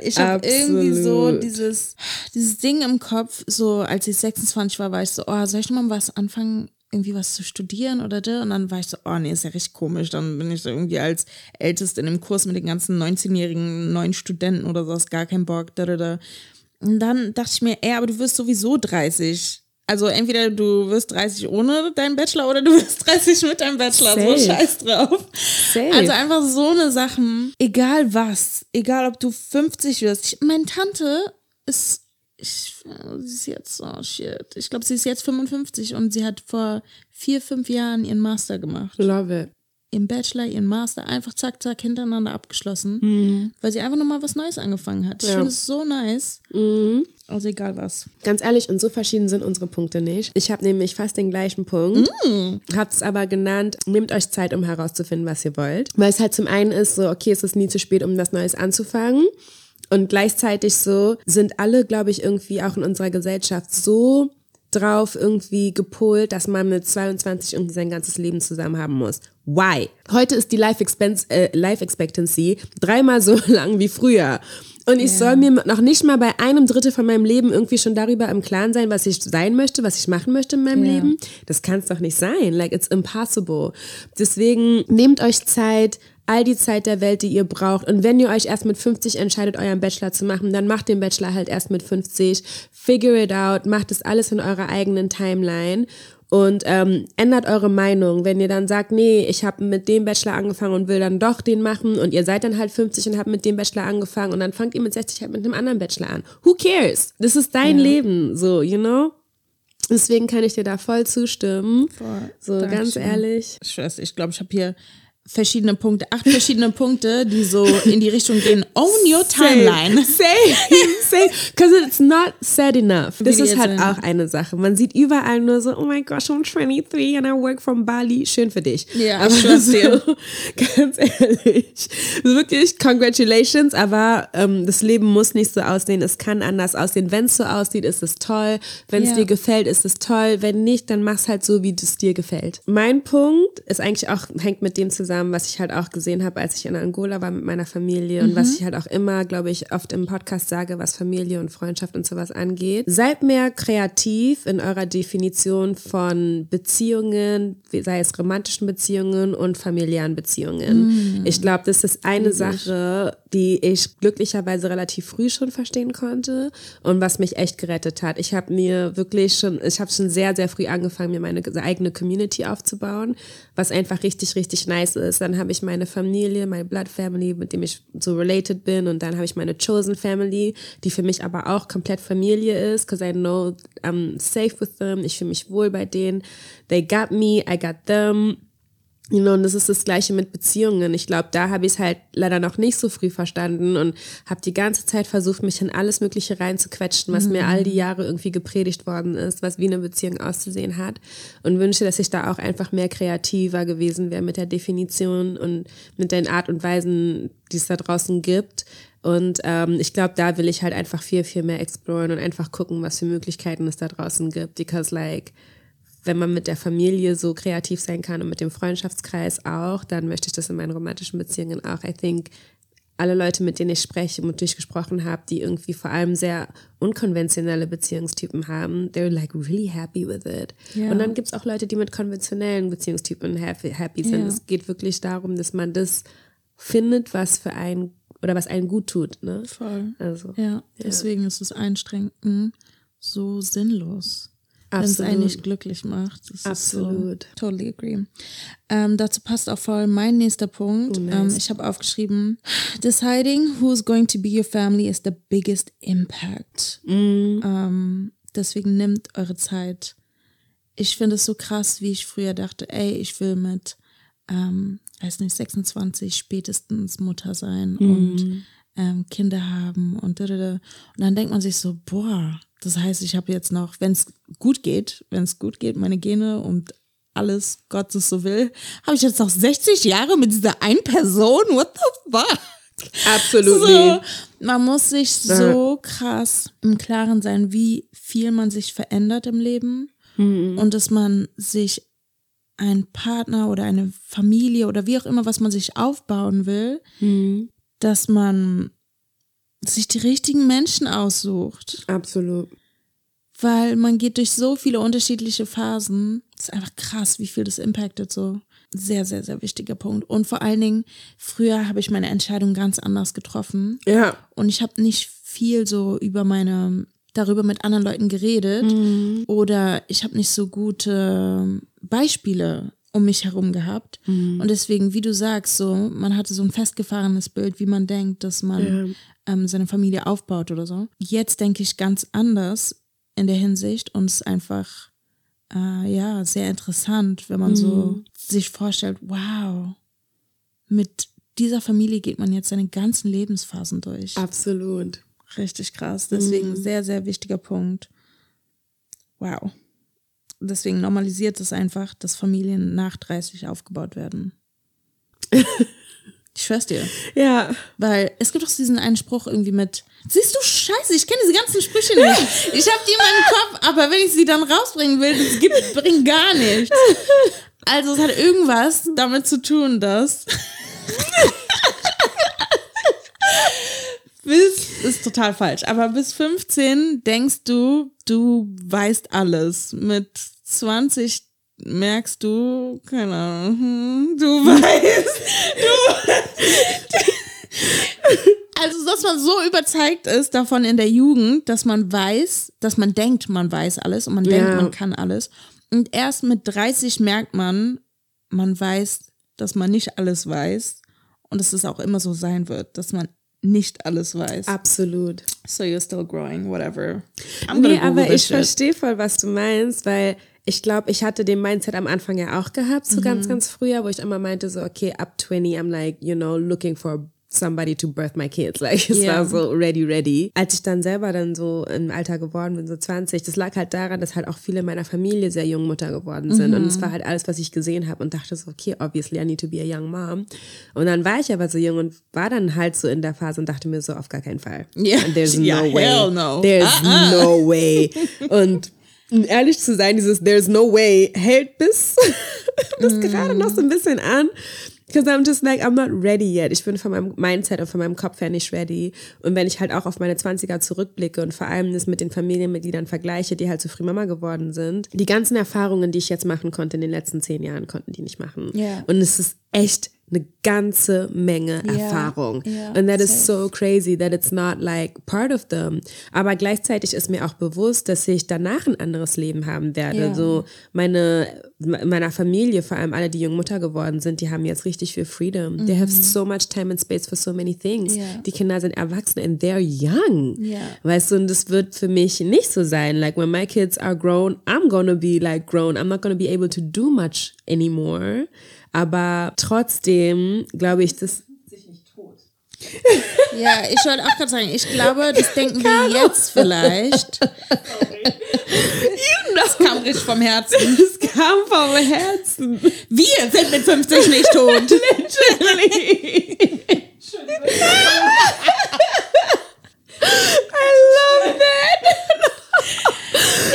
Ich habe irgendwie so dieses, dieses Ding im Kopf, so als ich 26 war, war ich so, oh, soll ich noch mal was anfangen, irgendwie was zu studieren oder da? Und dann war ich so, oh nee, ist ja richtig komisch. Dann bin ich so irgendwie als Älteste in dem Kurs mit den ganzen 19-jährigen neuen Studenten oder so, hast gar keinen Bock, da, da, da. Und dann dachte ich mir, ey, aber du wirst sowieso 30. Also entweder du wirst 30 ohne deinen Bachelor oder du wirst 30 mit deinem Bachelor. Safe. So scheiß drauf. Safe. Also einfach so eine Sachen, egal was, egal ob du 50 wirst. Ich, meine Tante ist, ich, sie ist jetzt, oh shit, ich glaube, sie ist jetzt 55 und sie hat vor vier, fünf Jahren ihren Master gemacht. Love it. Ihren Bachelor, ihren Master, einfach zack, zack, hintereinander abgeschlossen, weil sie einfach nochmal was Neues angefangen hat. Ich Ja. finde es so nice. Also egal was. Ganz ehrlich, und so verschieden sind unsere Punkte nicht. Ich habe nämlich fast den gleichen Punkt, habe es aber genannt, nehmt euch Zeit, um herauszufinden, was ihr wollt. Weil es halt zum einen ist so, okay, es ist nie zu spät, um was Neues anzufangen. Und gleichzeitig so sind alle, glaube ich, irgendwie auch in unserer Gesellschaft so drauf irgendwie gepolt, dass man mit 22 irgendwie sein ganzes Leben zusammen haben muss. Why? Heute ist die Life, Expense, äh, Life Expectancy dreimal so lang wie früher. Und ich soll mir noch nicht mal bei einem Drittel von meinem Leben irgendwie schon darüber im Klaren sein, was ich sein möchte, was ich machen möchte in meinem Ja. Leben. Das kann es doch nicht sein. Like, it's impossible. Deswegen nehmt euch Zeit, all die Zeit der Welt, die ihr braucht. Und wenn ihr euch erst mit 50 entscheidet, euren Bachelor zu machen, dann macht den Bachelor halt erst mit 50. Figure it out, macht es alles in eurer eigenen Timeline. Und ähm, ändert eure Meinung. Wenn ihr dann sagt, nee, ich habe mit dem Bachelor angefangen und will dann doch den machen und ihr seid dann halt 50 und habt mit dem Bachelor angefangen und dann fangt ihr mit 60 halt mit einem anderen Bachelor an. Who cares? Das ist dein Leben, so, you know? Deswegen kann ich dir da voll zustimmen. Voll. So, ganz Dankeschön. ehrlich. Ich weiß, ich glaube, ich habe hier verschiedene Punkte, acht verschiedene Punkte, die so in die Richtung gehen. Own your timeline. Same, same. Because it's not sad enough. Das ist halt auch eine Sache. Man sieht überall nur so, oh my gosh, I'm 23 and I work from Bali. Schön für dich. Ja, aber so, ganz ehrlich. Wirklich, congratulations, aber ähm, das Leben muss nicht so aussehen. Es kann anders aussehen. Wenn es so aussieht, ist es toll. Wenn es Ja. dir gefällt, ist es toll. Wenn nicht, dann mach's halt so, wie es dir gefällt. Mein Punkt ist eigentlich auch, hängt mit dem zusammen, zusammen, was ich halt auch gesehen habe, als ich in Angola war mit meiner Familie und was ich halt auch immer, glaube ich, oft im Podcast sage, was Familie und Freundschaft und sowas angeht. Seid mehr kreativ in eurer Definition von Beziehungen, sei es romantischen Beziehungen und familiären Beziehungen. Ich glaube, das ist eine Sache, die ich glücklicherweise relativ früh schon verstehen konnte und was mich echt gerettet hat. Ich habe mir wirklich schon, ich habe schon sehr, sehr früh angefangen, mir meine eigene Community aufzubauen, was einfach richtig, richtig nice ist. Dann habe ich meine Familie, meine Blood Family, mit dem ich so related bin und dann habe ich meine Chosen Family, die für mich aber auch komplett Familie ist, because I know I'm safe with them, ich fühle mich wohl bei denen. They got me, I got them. You know, und das ist das Gleiche mit Beziehungen. Ich glaube, da habe ich es halt leider noch nicht so früh verstanden und habe die ganze Zeit versucht, mich in alles Mögliche reinzuquetschen, was mhm. mir all die Jahre irgendwie gepredigt worden ist, was wie eine Beziehung auszusehen hat. Und wünsche, dass ich da auch einfach mehr kreativer gewesen wäre mit der Definition und mit den Art und Weisen, die es da draußen gibt. Und ähm, ich glaube, da will ich halt einfach viel, viel mehr exploren und einfach gucken, was für Möglichkeiten es da draußen gibt. Because like, wenn man mit der Familie so kreativ sein kann und mit dem Freundschaftskreis auch, dann möchte ich das in meinen romantischen Beziehungen auch. I think alle Leute, mit denen ich spreche und mit denen ich gesprochen habe, die irgendwie vor allem sehr unkonventionelle Beziehungstypen haben, they're like really happy with it. Yeah. Und dann gibt es auch Leute, die mit konventionellen Beziehungstypen happy, happy sind. Yeah. Es geht wirklich darum, dass man das findet, was für einen oder was einen gut tut. Ne? Voll. Also, ja, deswegen ist das Einstrengen so sinnlos wenn es einen nicht glücklich macht. Das Absolut. So, totally agree. Ähm, dazu passt auch voll mein nächster Punkt. Oh, nice. ähm, ich habe aufgeschrieben, deciding who's going to be your family is the biggest impact. Mm. Ähm, deswegen nimmt eure Zeit. Ich finde es so krass, wie ich früher dachte, ey, ich will mit, ähm, weiß nicht, 26 spätestens Mutter sein mm. und ähm, Kinder haben und da, da, da. Und dann denkt man sich so, boah, das heißt, ich habe jetzt noch, wenn es gut geht, wenn es gut geht, meine Gene und alles, Gott es so will, habe ich jetzt noch 60 Jahre mit dieser einen Person. What the fuck? Absolut. So, man muss sich so krass im Klaren sein, wie viel man sich verändert im Leben mhm. und dass man sich einen Partner oder eine Familie oder wie auch immer, was man sich aufbauen will, mhm. dass man sich die richtigen Menschen aussucht. Absolut. Weil man geht durch so viele unterschiedliche Phasen. Das ist einfach krass, wie viel das impactet so. Sehr, sehr, sehr wichtiger Punkt. Und vor allen Dingen, früher habe ich meine Entscheidung ganz anders getroffen. Ja. Und ich habe nicht viel so über meine, darüber mit anderen Leuten geredet. Mhm. Oder ich habe nicht so gute Beispiele um mich herum gehabt. Mhm. Und deswegen, wie du sagst, so, man hatte so ein festgefahrenes Bild, wie man denkt, dass man ja ähm, seine Familie aufbaut oder so. Jetzt denke ich ganz anders in der Hinsicht und es ist einfach äh, ja sehr interessant, wenn man mhm. so sich vorstellt, wow, mit dieser Familie geht man jetzt seine ganzen Lebensphasen durch. Absolut. Richtig krass. Deswegen mhm. sehr, sehr wichtiger Punkt. Wow. Deswegen normalisiert es einfach, dass Familien nach 30 aufgebaut werden. Ich schwör's dir. Ja. Weil es gibt doch diesen einen Spruch irgendwie mit, siehst du, scheiße, ich kenne diese ganzen Sprüche nicht. Ich habe die in meinem Kopf, aber wenn ich sie dann rausbringen will, das gibt, bringt gar nichts. Also es hat irgendwas damit zu tun, dass bis, ist total falsch, aber bis 15 denkst du, du weißt alles. Mit 20 merkst du, keine Ahnung, hm, du weißt, du, also dass man so überzeugt ist davon in der Jugend, dass man weiß, dass man denkt, man weiß alles und man ja. denkt, man kann alles. Und erst mit 30 merkt man, man weiß, dass man nicht alles weiß und dass es auch immer so sein wird, dass man nicht alles weiß. Absolut. So you're still growing, whatever. I'm nee, aber ich verstehe voll, was du meinst, weil ich glaube, ich hatte den Mindset am Anfang ja auch gehabt, so mhm. ganz, ganz früher, wo ich immer meinte, so, okay, up 20, I'm like, you know, looking for somebody to birth my kids. Like, es yeah. war so ready, ready. Als ich dann selber dann so im Alter geworden bin, so 20, das lag halt daran, dass halt auch viele meiner Familie sehr jung Mutter geworden sind. Mhm. Und es war halt alles, was ich gesehen habe und dachte so, okay, obviously I need to be a young mom. Und dann war ich aber so jung und war dann halt so in der Phase und dachte mir so, auf gar keinen Fall. Yeah. there's no yeah, way. No. There's uh -uh. no way. Und um ehrlich zu sein, dieses There's no way hält bis das mm. gerade noch so ein bisschen an. Because I'm just like, I'm not ready yet. Ich bin von meinem Mindset und von meinem Kopf her nicht ready. Und wenn ich halt auch auf meine 20er zurückblicke und vor allem das mit den Familienmitgliedern vergleiche, die halt so früh Mama geworden sind, die ganzen Erfahrungen, die ich jetzt machen konnte in den letzten zehn Jahren, konnten die nicht machen. Ja. Und es ist echt eine ganze Menge Ja, Erfahrung. ja, And that is so crazy that it's not like part of them. Aber gleichzeitig ist mir auch bewusst, dass ich danach ein anderes Leben haben werde. Ja. So meine, meiner Familie, vor allem alle, die jung Mutter geworden sind, die haben jetzt richtig viel Freedom. They have so much time and space for so many things. Mhm. Die Kinder sind erwachsen and they're young. Weißt du, und das wird für mich nicht so sein. Like when my kids are grown, I'm gonna be like grown. I'm not gonna be able to do much anymore. Aber trotzdem glaube ich, dass Ja, ich wollte auch gerade sagen, ich glaube, das denken wir jetzt vielleicht. Das kam richtig vom Herzen. es kam vom Herzen. Wir sind mit 50 nicht tot. I love that.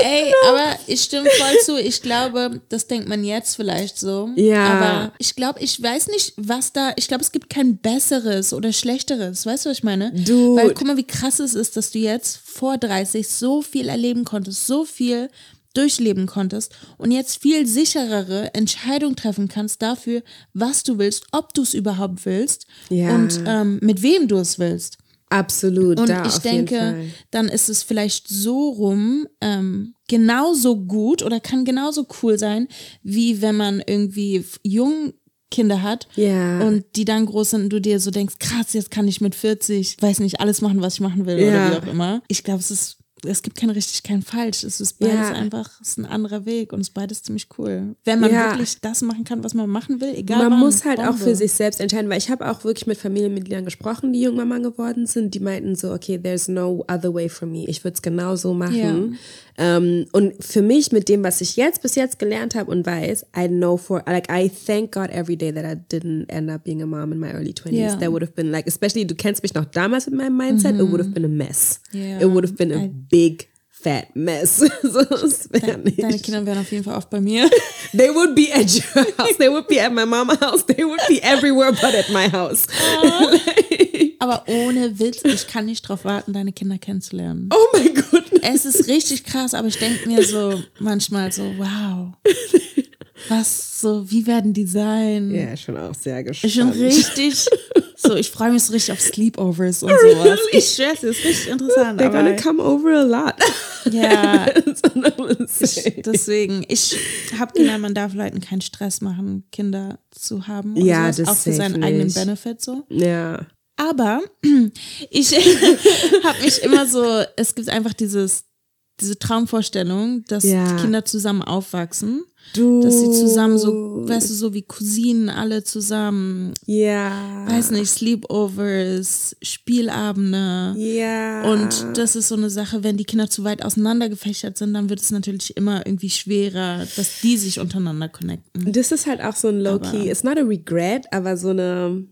Ey, aber ich stimme voll zu. Ich glaube, das denkt man jetzt vielleicht so. Ja. Aber ich glaube, ich weiß nicht, was da. Ich glaube, es gibt kein besseres oder schlechteres. Weißt du, was ich meine? Dude. Weil guck mal, wie krass es ist, dass du jetzt vor 30 so viel erleben konntest, so viel durchleben konntest und jetzt viel sicherere Entscheidungen treffen kannst dafür, was du willst, ob du es überhaupt willst Ja. und ähm, mit wem du es willst. Absolut. Und ich denke, dann ist es vielleicht so rum ähm, genauso gut oder kann genauso cool sein, wie wenn man irgendwie jung Kinder hat Ja. und die dann groß sind und du dir so denkst, krass, jetzt kann ich mit 40, weiß nicht, alles machen, was ich machen will Ja. oder wie auch immer. Ich glaube, es ist es gibt kein richtig, kein falsch. Es ist beides Ja. einfach, es ist ein anderer Weg und es ist beides ziemlich cool. Wenn man Ja. wirklich das machen kann, was man machen will, egal Man wann, muss halt auch Bombe. für sich selbst entscheiden, weil ich habe auch wirklich mit Familienmitgliedern gesprochen, die Jungmama geworden sind, die meinten so, okay, there's no other way for me. Ich würde es genau so machen. Ähm, und für mich mit dem, was ich jetzt bis jetzt gelernt habe und weiß, I know for, like, I thank God every day that I didn't end up being a mom in my early 20s. Ja. That would have been like, especially, du kennst mich noch damals mit meinem Mindset, it would have been a mess. Ja. It would have been a I- big, fat mess. so, nicht. Deine Kinder wären auf jeden Fall oft bei mir. They would be at your house. They would be at my mama house. They would be everywhere but at my house. Aber ohne Witz, ich kann nicht drauf warten, deine Kinder kennenzulernen. oh my goodness. Es ist richtig krass, aber ich denke mir so manchmal so, wow. Was so, wie werden die sein? Ja, schon auch sehr gespannt. bin richtig, so, ich freue mich so richtig auf Sleepovers und sowas. Ich schwör's, ist richtig interessant. They're Aber gonna come over a lot. ja, ich, deswegen, ich habe gelernt, man darf Leuten keinen Stress machen, Kinder zu haben. Ja, sowas, das Auch für seinen eigenen. Benefit so. Ja. Aber ich habe mich immer so, es gibt einfach dieses, diese Traumvorstellung, dass Ja. die Kinder zusammen aufwachsen. Du. Dass sie zusammen so, weißt du, so wie Cousinen alle zusammen, Ja. weiß nicht, Sleepovers, Spielabende. Ja. Und das ist so eine Sache, wenn die Kinder zu weit auseinander gefächert sind, dann wird es natürlich immer irgendwie schwerer, dass die sich untereinander connecten. das ist halt auch so ein Low-Key, it's not a regret, aber so eine,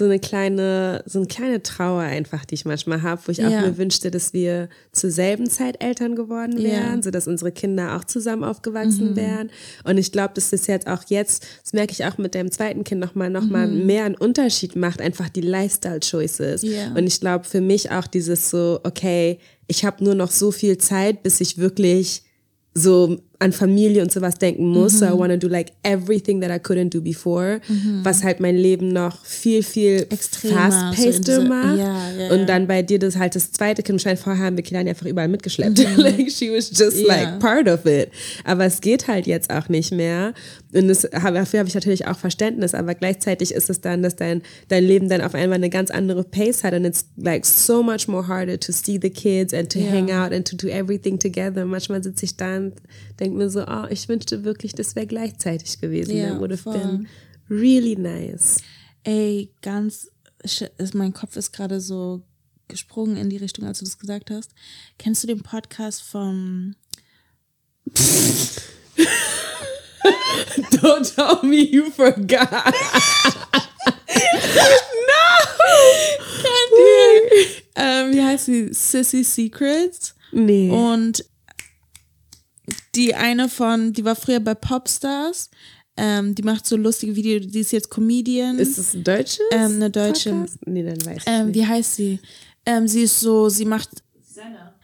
so eine kleine, so eine kleine Trauer einfach, die ich manchmal habe, wo ich auch Ja. mir wünschte, dass wir zur selben Zeit Eltern geworden Ja. wären, so dass unsere Kinder auch zusammen Mhm. aufgewachsen wären. Und ich glaube, dass das jetzt auch jetzt, das merke ich auch mit dem zweiten Kind nochmal, noch mal mehr einen Unterschied macht, einfach die Lifestyle-Choices. Mhm. Ja. Und ich glaube, für mich auch dieses so, okay, ich habe nur noch so viel Zeit, bis ich wirklich so an Familie und sowas denken muss. So I Mhm. want to do like everything that I couldn't do before, was halt mein Leben noch viel, viel Extremer, so macht. ja, ja, und dann bei dir das halt das zweite Kind, scheint vorher haben wir Kinder einfach überall mitgeschleppt. like she was just Mhm. Ja. like part of it. Aber es geht halt jetzt auch nicht mehr. Und das, dafür habe ich natürlich auch Verständnis, aber gleichzeitig ist es dann, dass dein, dein Leben dann auf einmal eine ganz andere Pace hat und it's like so much more harder to see the kids and to Ja. hang out and to do everything together. Manchmal sitze ich da und denke mir so, oh, ich wünschte wirklich, das wäre gleichzeitig gewesen. Ja, That would have voll. been really nice. Ey, ganz, ist, mein Kopf ist gerade so gesprungen in die Richtung, als du das gesagt hast. Kennst du den Podcast von Don't tell me you forgot. ähm, wie heißt sie? Sissy Secrets. Nee. Und die eine von, die war früher bei Popstars. Ähm, die macht so lustige Videos, die ist jetzt Comedian. Ist das ein deutsches? Ähm, eine deutsche. Podcast? Nee, dann weiß ich Ähm, nicht. wie heißt sie? Ähm, sie ist so, sie macht.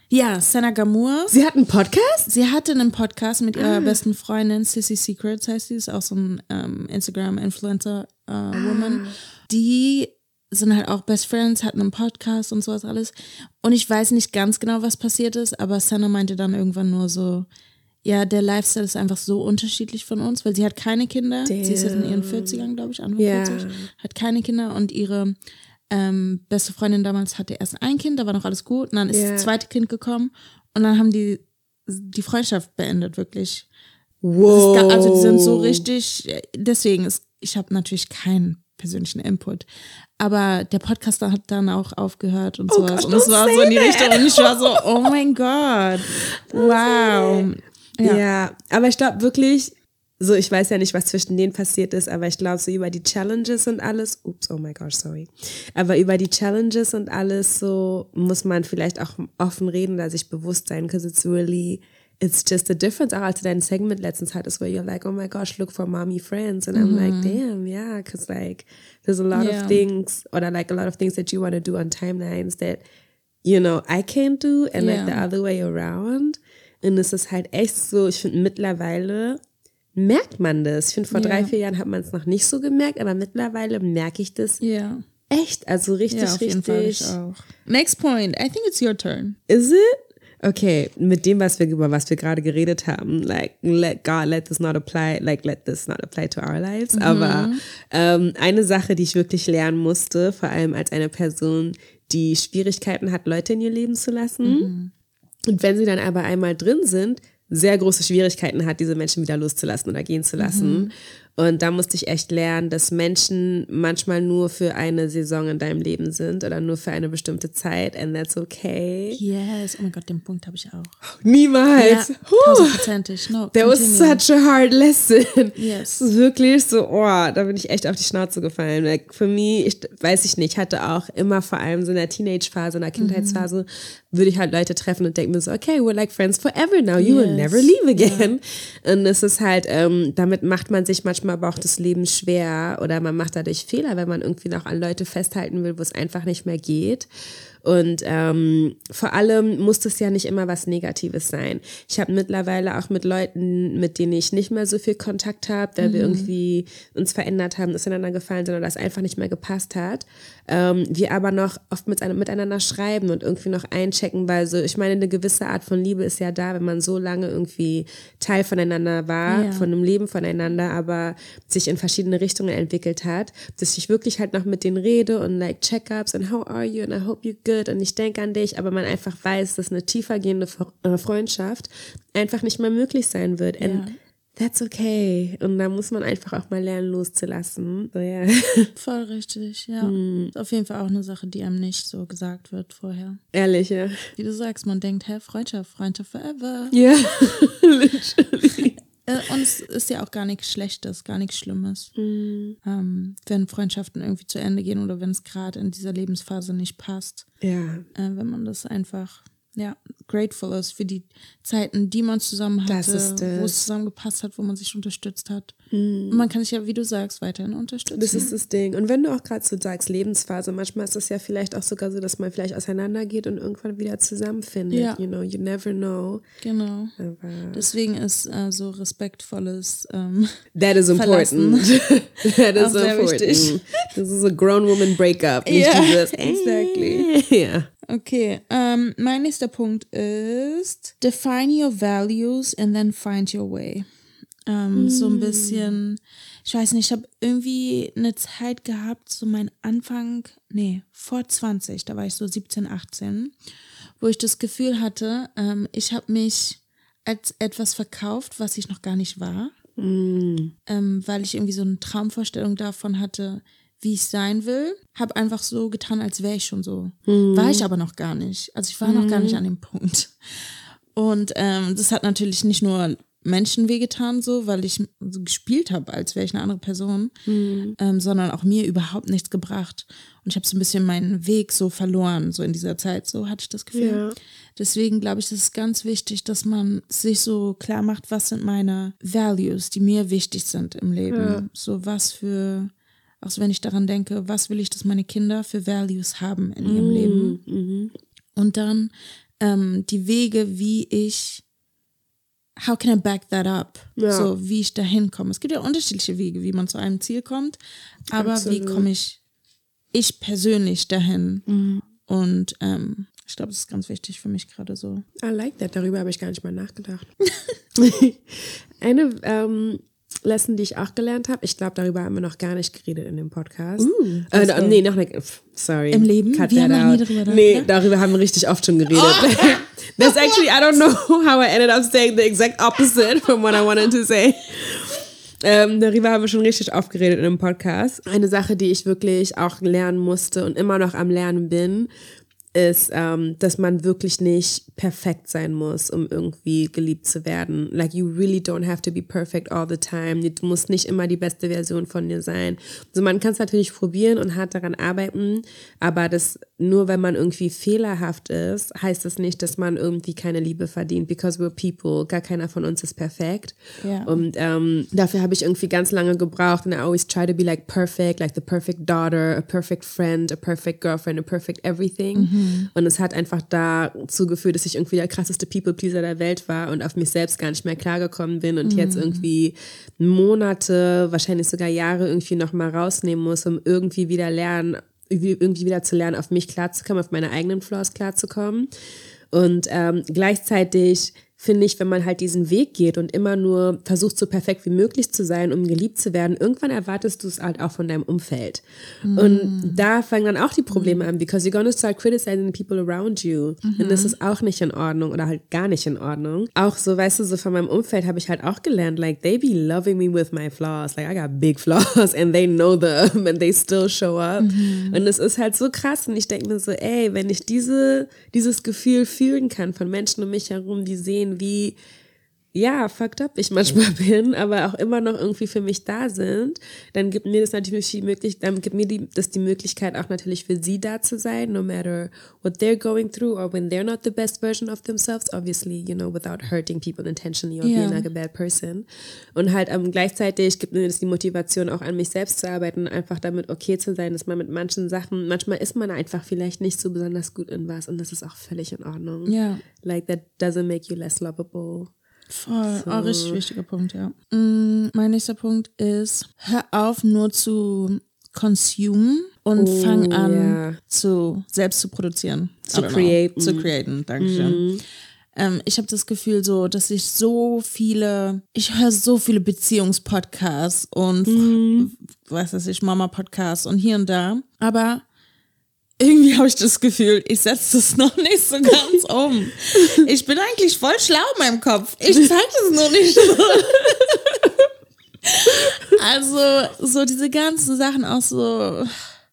Ja, Senna Gamur. Sie hat einen Podcast? Sie hatte einen Podcast mit Ah. ihrer besten Freundin, Sissy Secrets heißt sie, ist auch so ein ähm, Instagram-Influencer-Woman. Ah. Die sind halt auch Best Friends, hatten einen Podcast und sowas alles. Und ich weiß nicht ganz genau, was passiert ist, aber Senna meinte dann irgendwann nur so, ja, der Lifestyle ist einfach so unterschiedlich von uns, weil sie hat keine Kinder. Sie ist jetzt in ihren 40ern, glaube ich, Anfang Ja. 40, hat keine Kinder und ihre ähm, beste Freundin damals hatte erst ein Kind, da war noch alles gut. Und dann ist Ja. das zweite Kind gekommen und dann haben die die Freundschaft beendet, wirklich. Wow. Ist Also die sind so richtig, deswegen ist, ich habe natürlich keinen persönlichen Input. Aber der Podcaster hat dann auch aufgehört und sowas. Gott, und es war so in die. Richtung. Und ich war so, oh mein Gott. Wow. Ja. Ja. aber ich glaube wirklich, so ich weiß ja nicht, was zwischen denen passiert ist, aber ich glaube so über die Challenges und alles, ups, oh my gosh, sorry. Aber über die Challenges und alles so muss man vielleicht auch offen reden oder sich bewusst sein, because it's really, it's just a difference. Auch als du dein Segment letztens hattest, where you're like, oh my gosh, look for mommy friends. And I'm like, damn, yeah, because like there's a lot Yeah. of things, or like a lot of things that you want to do on timelines that, you know, I can't do and like Yeah. the other way around. Und es ist halt echt so, ich finde mittlerweile merkt man das. Ich finde, vor Ja. drei, vier Jahren hat man es noch nicht so gemerkt, aber mittlerweile merke ich das Ja. echt. Also richtig, Ja, auf jeden Fall. Ich richtig. auch. Next point. I think it's your turn. Is it? Okay, mit dem, was wir über was wir gerade geredet haben, like let God let this not apply, like let this not apply to our lives. Aber ähm, eine Sache, die ich wirklich lernen musste, vor allem als eine Person, die Schwierigkeiten hat, Leute in ihr Leben zu lassen. Und wenn sie dann aber einmal drin sind, sehr große Schwierigkeiten hat, diese Menschen wieder loszulassen oder gehen zu lassen. Und da musste ich echt lernen, dass Menschen manchmal nur für eine Saison in deinem Leben sind oder nur für eine bestimmte Zeit and that's okay. Yes. Oh mein Gott, den Punkt habe ich auch. Niemals. Ja, tausendprozentig. No, That was continue. such a hard lesson. Yes. Wirklich so, oh, da bin ich echt auf die Schnauze gefallen. Like, für mich, ich weiß ich nicht, hatte auch immer vor allem so in der Teenage-Phase, in der Kindheitsphase, würde ich halt Leute treffen und denke mir so, okay, we're like friends forever now. You will Yes. never leave again. Und es ist halt, ähm, damit macht man sich manchmal aber auch das Leben schwer oder man macht dadurch Fehler, wenn man irgendwie noch an Leute festhalten will, wo es einfach nicht mehr geht. Und ähm, vor allem muss das ja nicht immer was Negatives sein. Ich habe mittlerweile auch mit Leuten, mit denen ich nicht mehr so viel Kontakt habe, da wir irgendwie uns verändert haben, auseinander gefallen sind oder das einfach nicht mehr gepasst hat, ähm, wir aber noch oft mit, miteinander schreiben und irgendwie noch einchecken, weil so, ich meine, eine gewisse Art von Liebe ist ja da, wenn man so lange irgendwie Teil voneinander war, Ja. von einem Leben voneinander, aber sich in verschiedene Richtungen entwickelt hat, dass ich wirklich halt noch mit denen rede und like Check-ups and how are you and I hope you're good und ich denke an dich, aber man einfach weiß, dass eine tiefergehende äh, Freundschaft einfach nicht mehr möglich sein wird. Ja. That's okay. Und da muss man einfach auch mal lernen, loszulassen. So, ja. Voll richtig, ja. Hm. Ist auf jeden Fall auch eine Sache, die einem nicht so gesagt wird vorher. Ehrlich, ja. Wie du sagst, man denkt, hä, Freundschaft, Freundschaft forever. Ja, literally. Äh, Und es ist ja auch gar nichts Schlechtes, gar nichts Schlimmes. Hm. Ähm, wenn Freundschaften irgendwie zu Ende gehen oder wenn es gerade in dieser Lebensphase nicht passt. Ja, Äh, wenn man das einfach, ja, grateful ist für die Zeiten, die man zusammen hatte, wo es zusammengepasst hat, wo man sich unterstützt hat. Und man kann sich ja, wie du sagst, weiterhin unterstützen. Das ist das Ding. Und wenn du auch gerade so sagst, Lebensphase, manchmal ist es ja vielleicht auch sogar so, dass man vielleicht auseinandergeht und irgendwann wieder zusammenfindet. Ja. You know, you never know. genau. Aber Deswegen ist äh, so respektvolles ähm, that is important. that is important. wichtig. This is a grown woman breakup. Nicht Ja, dieses, exactly. Ja. Okay, ähm, mein nächster Punkt ist define your values and then find your way. Ähm, So ein bisschen, ich weiß nicht, ich habe irgendwie eine Zeit gehabt, so mein Anfang, nee, vor 20, da war ich so 17, 18, wo ich das Gefühl hatte, ähm, ich habe mich als etwas verkauft, was ich noch gar nicht war ähm, weil ich irgendwie so eine Traumvorstellung davon hatte, wie ich sein will. Habe einfach so getan, als wäre ich schon so. War ich aber noch gar nicht. Also ich war noch gar nicht an dem Punkt. Und ähm, das hat natürlich nicht nur Menschen wehgetan, so, weil ich so gespielt habe, als wäre ich eine andere Person, mhm. ähm, sondern auch mir überhaupt nichts gebracht. Und ich habe so ein bisschen meinen Weg so verloren, so in dieser Zeit, so hatte ich das Gefühl. Ja. Deswegen glaube ich, das ist ganz wichtig, dass man sich so klar macht, was sind meine Values, die mir wichtig sind im Leben. Ja. So was für, auch so wenn ich daran denke, was will ich, dass meine Kinder für Values haben in ihrem mhm. Leben. Mhm. Und dann ähm, die Wege, wie ich how can I back that up? Ja. So, wie ich dahin komme. Es gibt ja unterschiedliche Wege, wie man zu einem Ziel kommt, aber Absolut. wie komme ich, ich persönlich dahin? Mhm. Und ähm, ich glaube, das ist ganz wichtig für mich gerade so. I like that. Darüber habe ich gar nicht mal nachgedacht. Eine ähm, Lesson, die ich auch gelernt habe, ich glaube, darüber haben wir noch gar nicht geredet in dem Podcast. Uh, äh, nee, noch nicht. Sorry. Im Leben? Cut wir haben noch nie darüber Nee, darüber haben wir richtig oft schon geredet. Oh. That's actually, I don't know how I ended up saying the exact opposite from what I wanted to say. Ähm, darüber haben wir schon richtig aufgeredet in einem Podcast. Eine Sache, die ich wirklich auch lernen musste und immer noch am Lernen bin, ist, ähm, dass man wirklich nicht perfekt sein muss, um irgendwie geliebt zu werden. Like you really don't have to be perfect all the time. Du musst nicht immer die beste Version von dir sein. Also man kann es natürlich probieren und hart daran arbeiten, aber das nur wenn man irgendwie fehlerhaft ist, heißt das nicht, dass man irgendwie keine Liebe verdient. Because we're people. Gar keiner von uns ist perfekt. Yeah. Und ähm, dafür habe ich irgendwie ganz lange gebraucht. And I always try to be like perfect, like the perfect daughter, a perfect friend, a perfect girlfriend, a perfect everything. Mhm. Mhm. Und es hat einfach dazu geführt, dass ich irgendwie der krasseste People-Pleaser der Welt war und auf mich selbst gar nicht mehr klargekommen bin und mhm. jetzt irgendwie Monate, wahrscheinlich sogar Jahre irgendwie nochmal rausnehmen muss, um irgendwie wieder lernen, irgendwie wieder zu lernen, auf mich klarzukommen, auf meine eigenen Flaws klarzukommen. Und ähm, gleichzeitig finde ich, wenn man halt diesen Weg geht und immer nur versucht, so perfekt wie möglich zu sein, um geliebt zu werden, irgendwann erwartest du es halt auch von deinem Umfeld. Mm. Und da fangen dann auch die Probleme mm. an, because you're gonna start criticizing the people around you. Mhm. Und das ist auch nicht in Ordnung oder halt gar nicht in Ordnung. Auch so, weißt du, so von meinem Umfeld habe ich halt auch gelernt, like, they be loving me with my flaws. Like, I got big flaws and they know them and they still show up. Mhm. Und es ist halt so krass. Und ich denke mir so, ey, wenn ich diese, dieses Gefühl fühlen kann von Menschen um mich herum, die sehen, sehen, wie ja, fucked up ich manchmal bin, aber auch immer noch irgendwie für mich da sind, dann gibt mir das natürlich die Möglichkeit, dann gibt mir die, das die Möglichkeit auch natürlich für sie da zu sein, no matter what they're going through or when they're not the best version of themselves, obviously, you know, without hurting people intentionally or yeah. being like a bad person. Und halt ähm, gleichzeitig gibt mir das die Motivation auch an mich selbst zu arbeiten, einfach damit okay zu sein, dass man mit manchen Sachen, manchmal ist man einfach vielleicht nicht so besonders gut in was und das ist auch völlig in Ordnung. Ja. Yeah. Like that doesn't make you less lovable. Voll, so. auch richtig wichtiger Punkt, ja. Mm, mein nächster Punkt ist, hör auf nur zu consumen und oh, fang an yeah. zu selbst zu produzieren. Zu createn. Zu createn, Dankeschön. Mm. Ähm, ich habe das Gefühl so, dass ich so viele, ich höre so viele Beziehungspodcasts und mm. was weiß ich, Mama-Podcasts und hier und da. Aber irgendwie habe ich das Gefühl, ich setze das noch nicht so ganz um. Ich bin eigentlich voll schlau in meinem Kopf. Ich zeige das nur nicht so. Also, so diese ganzen Sachen auch so,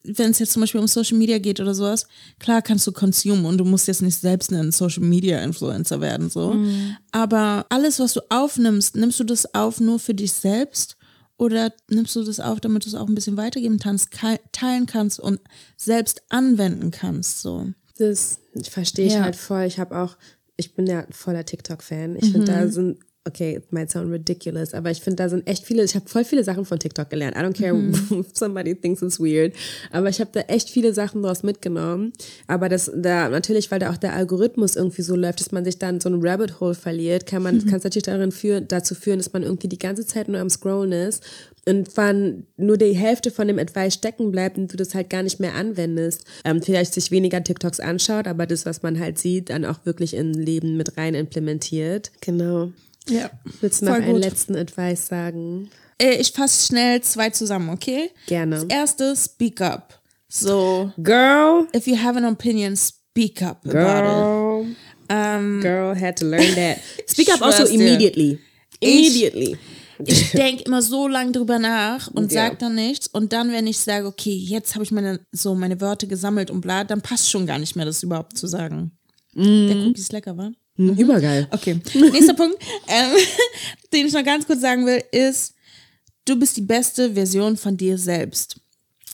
wenn es jetzt zum Beispiel um Social Media geht oder sowas, klar kannst du consume und du musst jetzt nicht selbst ein Social Media Influencer werden, so. Mhm. Aber alles, was du aufnimmst, nimmst du das auf nur für dich selbst oder nimmst du das auf, damit du es auch ein bisschen weitergeben kannst, teilen kannst und selbst anwenden kannst? So. Das verstehe ich ja. halt voll. Ich habe auch, ich bin ja voller TikTok-Fan. Ich mhm. finde, da sind okay, it might sound ridiculous, aber ich finde, da sind echt viele, ich habe voll viele Sachen von TikTok gelernt. I don't care mhm. if somebody thinks it's weird. Aber ich habe da echt viele Sachen daraus mitgenommen. Aber das da natürlich, weil da auch der Algorithmus irgendwie so läuft, dass man sich dann so ein Rabbit Hole verliert, kann man, mhm. kann es natürlich darin führen, dazu führen, dass man irgendwie die ganze Zeit nur am Scrollen ist und wann nur die Hälfte von dem Advice stecken bleibt und du das halt gar nicht mehr anwendest. Ähm, vielleicht sich weniger TikToks anschaut, aber das, was man halt sieht, dann auch wirklich in Leben mit rein implementiert. Genau. Ja. Willst du noch einen letzten Advice sagen? Äh, ich fasse schnell zwei zusammen, okay? Gerne. Das erste, speak up. So, girl, if you have an opinion, speak up girl, about it. Um, girl had to learn that. Speak up also immediately. Immediately. Ich, ich denke immer so lange drüber nach und ja. sag dann nichts. Und dann, wenn ich sage, okay, jetzt habe ich meine, so meine Wörter gesammelt und bla, dann passt schon gar nicht mehr, das überhaupt zu sagen. Mm. Der Cookie ist lecker, wa? Mhm. Übergeil. Okay, nächster Punkt, ähm, den ich noch ganz kurz sagen will, ist, du bist die beste Version von dir selbst.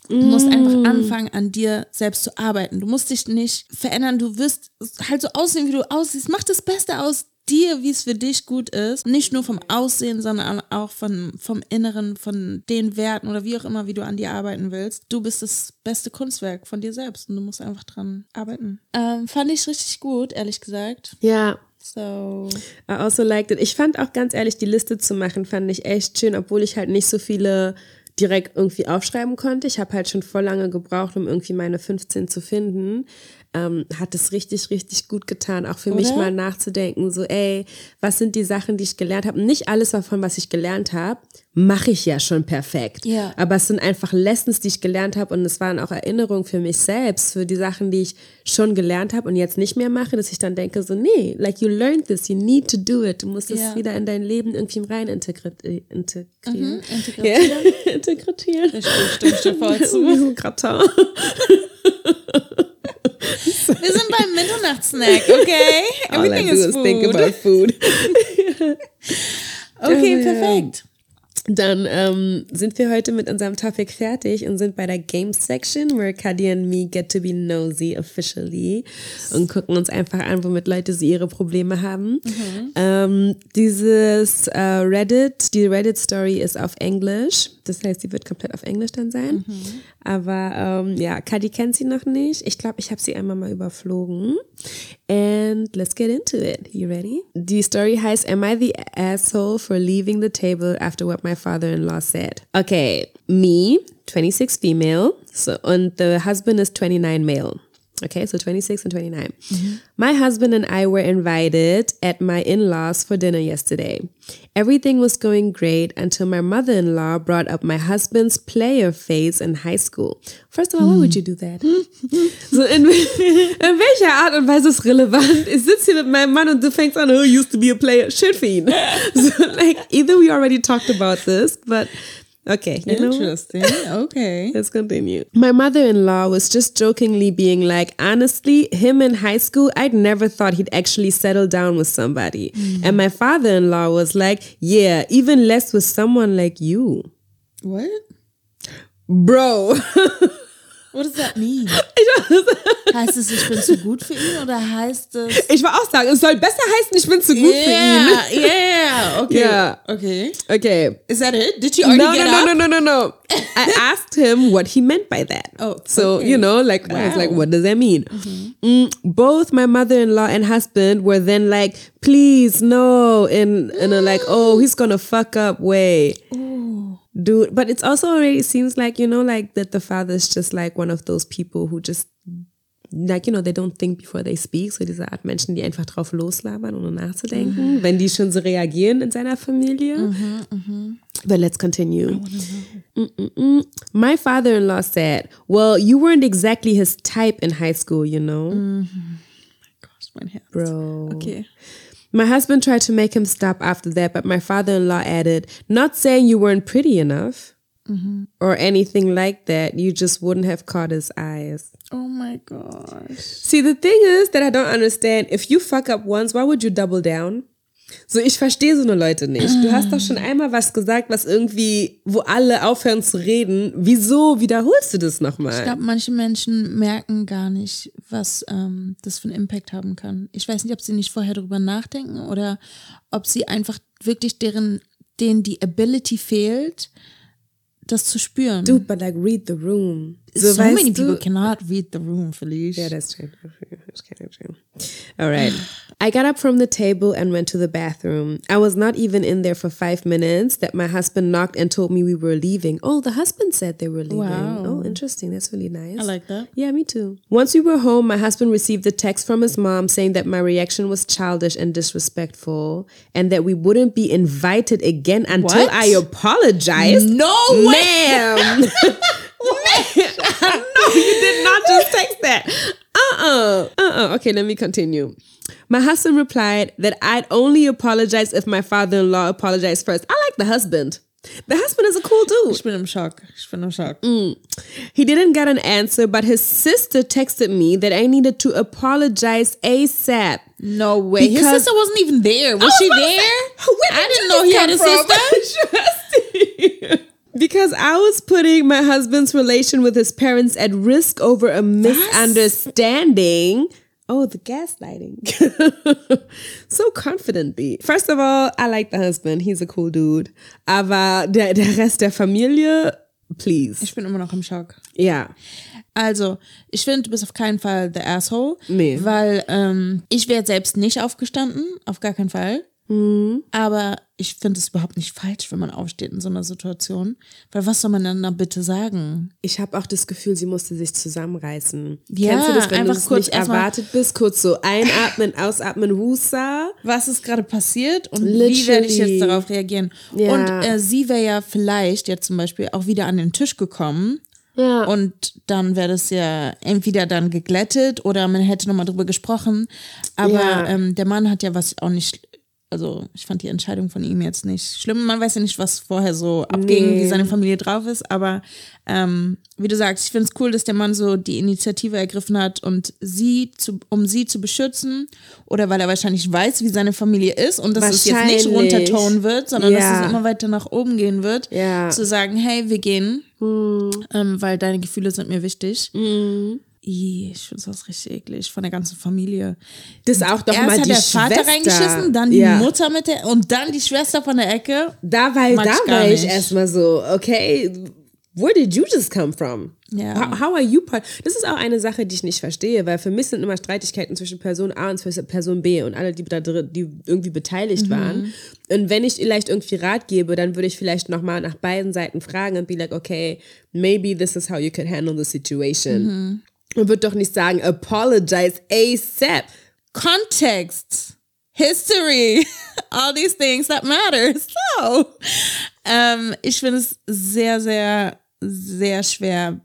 Du musst einfach anfangen, an dir selbst zu arbeiten. Du musst dich nicht verändern. Du wirst halt so aussehen, wie du aussiehst. Mach das Beste aus dir, wie es für dich gut ist. Nicht nur vom Aussehen, sondern auch von, vom Inneren, von den Werten oder wie auch immer, wie du an dir arbeiten willst. Du bist das beste Kunstwerk von dir selbst und du musst einfach dran arbeiten. Ähm, fand ich richtig gut, ehrlich gesagt. Ja. So. I also liked it. Ich fand auch ganz ehrlich, die Liste zu machen, fand ich echt schön, obwohl ich halt nicht so viele direkt irgendwie aufschreiben konnte. Ich habe halt schon voll lange gebraucht, um irgendwie meine 15 zu finden. Ähm, hat es richtig, richtig gut getan, auch für mich Oder? mal nachzudenken, so, ey, was sind die Sachen, die ich gelernt habe? Nicht alles davon, was ich gelernt habe, mache ich ja schon perfekt. Ja. Aber es sind einfach Lessons, die ich gelernt habe und es waren auch Erinnerungen für mich selbst, für die Sachen, die ich schon gelernt habe und jetzt nicht mehr mache, dass ich dann denke, so, nee, like you learned this, you need to do it. Du musst es Ja. wieder in dein Leben irgendwie rein integri äh, integrieren. Mhm, integrieren. Ja, integrieren. Richtig, stimme ich dir voll zu. Gratin. Wir sind beim Mitternachtssnack, okay? All I Everything do is is think food. about food. Okay, Ja. perfekt. Dann ähm, sind wir heute mit unserem Topic fertig und sind bei der Games Section, where Kadi and me get to be nosy officially und gucken uns einfach an, womit Leute so ihre Probleme haben. Ähm, dieses äh, Reddit, die Reddit-Story ist auf Englisch. Das heißt, sie wird komplett auf Englisch dann sein. Aber ähm, ja, Kadi kennt sie noch nicht. Ich glaube, ich habe sie einmal mal überflogen. And let's get into it. You ready? Die Story heißt Am I the asshole for leaving the table after what my father-in-law said? Okay, me, 26 female, so and the husband is 29 male. Okay, so 26 and 29. Mm-hmm. My husband and I were invited at my in laws for dinner yesterday. Everything was going great until my mother in law brought up my husband's player phase in high school. First of all, why would you do that? so, in, in welcher Art und Weise ist relevant? Ich sitze hier mit meinem Mann und du fängst an, oh, used to be a player. Schön für ihn. So, like, either we already talked about this, but okay, you know. Interesting. Okay. Let's continue. My mother in law was just jokingly being like, honestly, him in high school, I'd never thought he'd actually settle down with somebody. Mm-hmm. And my father in law was like, yeah, even less with someone like you. What? Bro. What does that mean? ich, Heißt es, ich bin zu gut für ihn oder heißt es? ich war auch sagen, es soll besser heißen, ich bin zu gut yeah, yeah. Okay. Yeah. Okay. für ihn. Okay. Is that it? Did you No, already no, get no, up? no, no, no, no. I asked him what he meant by that. Oh, so okay. you know, like I was like, what does that mean? Mm, both my mother-in-law and husband were then like, please, no, in in a like, oh, he's gonna fuck up way. Dude, but it's also already seems like you know, like that the father's just like one of those people who just like, you know, they don't think before they speak. So diese Art Menschen, die einfach drauf loslabern, ohne nachzudenken, wenn die schon so reagieren in seiner Familie. But let's continue. Mm-mm-mm. My father in law said, Well, you weren't exactly his type in high school, you know? My gosh. Bro. Okay. My husband tried to make him stop after that, but my father in law added, Not saying you weren't pretty enough mm-hmm. or anything like that. You just wouldn't have caught his eyes. Oh my gosh. See, the thing is that I don't understand. If you fuck up once, why would you double down? So, ich verstehe so eine Leute nicht. Du hast doch schon einmal was gesagt, was irgendwie, wo alle aufhören zu reden. Wieso wiederholst du das Ich nochmal? glaube, manche Menschen merken gar nicht, was ähm, das für einen Impact haben kann. Ich weiß nicht, ob sie nicht vorher drüber nachdenken oder ob sie einfach wirklich deren, denen die Ability fehlt, das zu spüren. Dude, but like read the room. So weißt many du- people cannot read the room, Felicia. Yeah, that's true. That's kind of true. All right. I got up from the table and went to the bathroom. I was not even in there for five minutes that my husband knocked and told me we were leaving. Oh, the husband said they were leaving. Wow. Oh, interesting. That's really nice. I like that. Yeah, me too. Once we were home, my husband received a text from his mom saying that my reaction was childish and disrespectful and that we wouldn't be invited again until What? I apologize. No Ma'am. you did not just text that. Uh-uh. Uh-uh. Okay, let me continue. My husband replied that I'd only apologize if my father-in-law apologized first. I like the husband. The husband is a cool dude. Ich bin im Schock. Ich bin im Schock. Mm. He didn't get an answer, but his sister texted me that I needed to apologize ASAP. No way. His sister wasn't even there. Was, was she there? say, I did didn't know he had a sister. because I was putting my husband's relation with his parents at risk over a misunderstanding. Oh, the gaslighting. so confidently. First of all, I like the husband. He's a cool dude. Aber der, der Rest der Familie, please. Ich bin immer noch im Schock. Ja. Also, ich finde, du bist auf keinen Fall der Asshole. Nee. Weil ähm, ich wäre selbst nicht aufgestanden, auf gar keinen Fall. Mhm. Aber ich finde es überhaupt nicht falsch, wenn man aufsteht in so einer Situation. Weil was soll man dann da bitte sagen? Ich habe auch das Gefühl, sie musste sich zusammenreißen. Ja, Kennst du das, wenn einfach du es kurz nicht erwartet bist? Kurz so einatmen, ausatmen, Husa. Was ist gerade passiert und wie werde ich Literally. jetzt darauf reagieren? Ja. Und äh, sie wäre ja vielleicht jetzt zum Beispiel auch wieder an den Tisch gekommen. Ja. Und dann wäre das ja entweder dann geglättet oder man hätte nochmal drüber gesprochen. Aber Ja. ähm, der Mann hat ja was auch nicht, also ich fand die Entscheidung von ihm jetzt nicht schlimm. Man weiß ja nicht, was vorher so abging, Nee. wie seine Familie drauf ist. Aber ähm, wie du sagst, ich finde es cool, dass der Mann so die Initiative ergriffen hat und sie zu, um sie zu beschützen. Oder weil er wahrscheinlich weiß, wie seine Familie ist und dass es jetzt nicht runtertonen wird, sondern Ja. dass es immer weiter nach oben gehen wird. Ja. Hm. Zu sagen, hey, wir gehen ähm, weil deine Gefühle sind mir wichtig. Ich finde das richtig eklig von der ganzen Familie. Das auch doch Erst mal hat die der Vater Schwester. reingeschissen, dann die ja. Mutter mit der und dann die Schwester von der Ecke. Da war, da ich war ich erstmal so, okay, where did you just come from? Ja. How, are you part? Das ist auch eine Sache, die ich nicht verstehe, weil für mich sind immer Streitigkeiten zwischen Person A und Person B und alle, die da drin, die irgendwie beteiligt Mhm. waren. Und wenn ich vielleicht irgendwie Rat gebe, dann würde ich vielleicht nochmal nach beiden Seiten fragen und be like, okay, maybe this is how you could handle the situation. Mhm. Und würde doch nicht sagen, apologize ASAP. Kontext, History, all these things that matter. So, ähm, ich finde es sehr, sehr, sehr schwer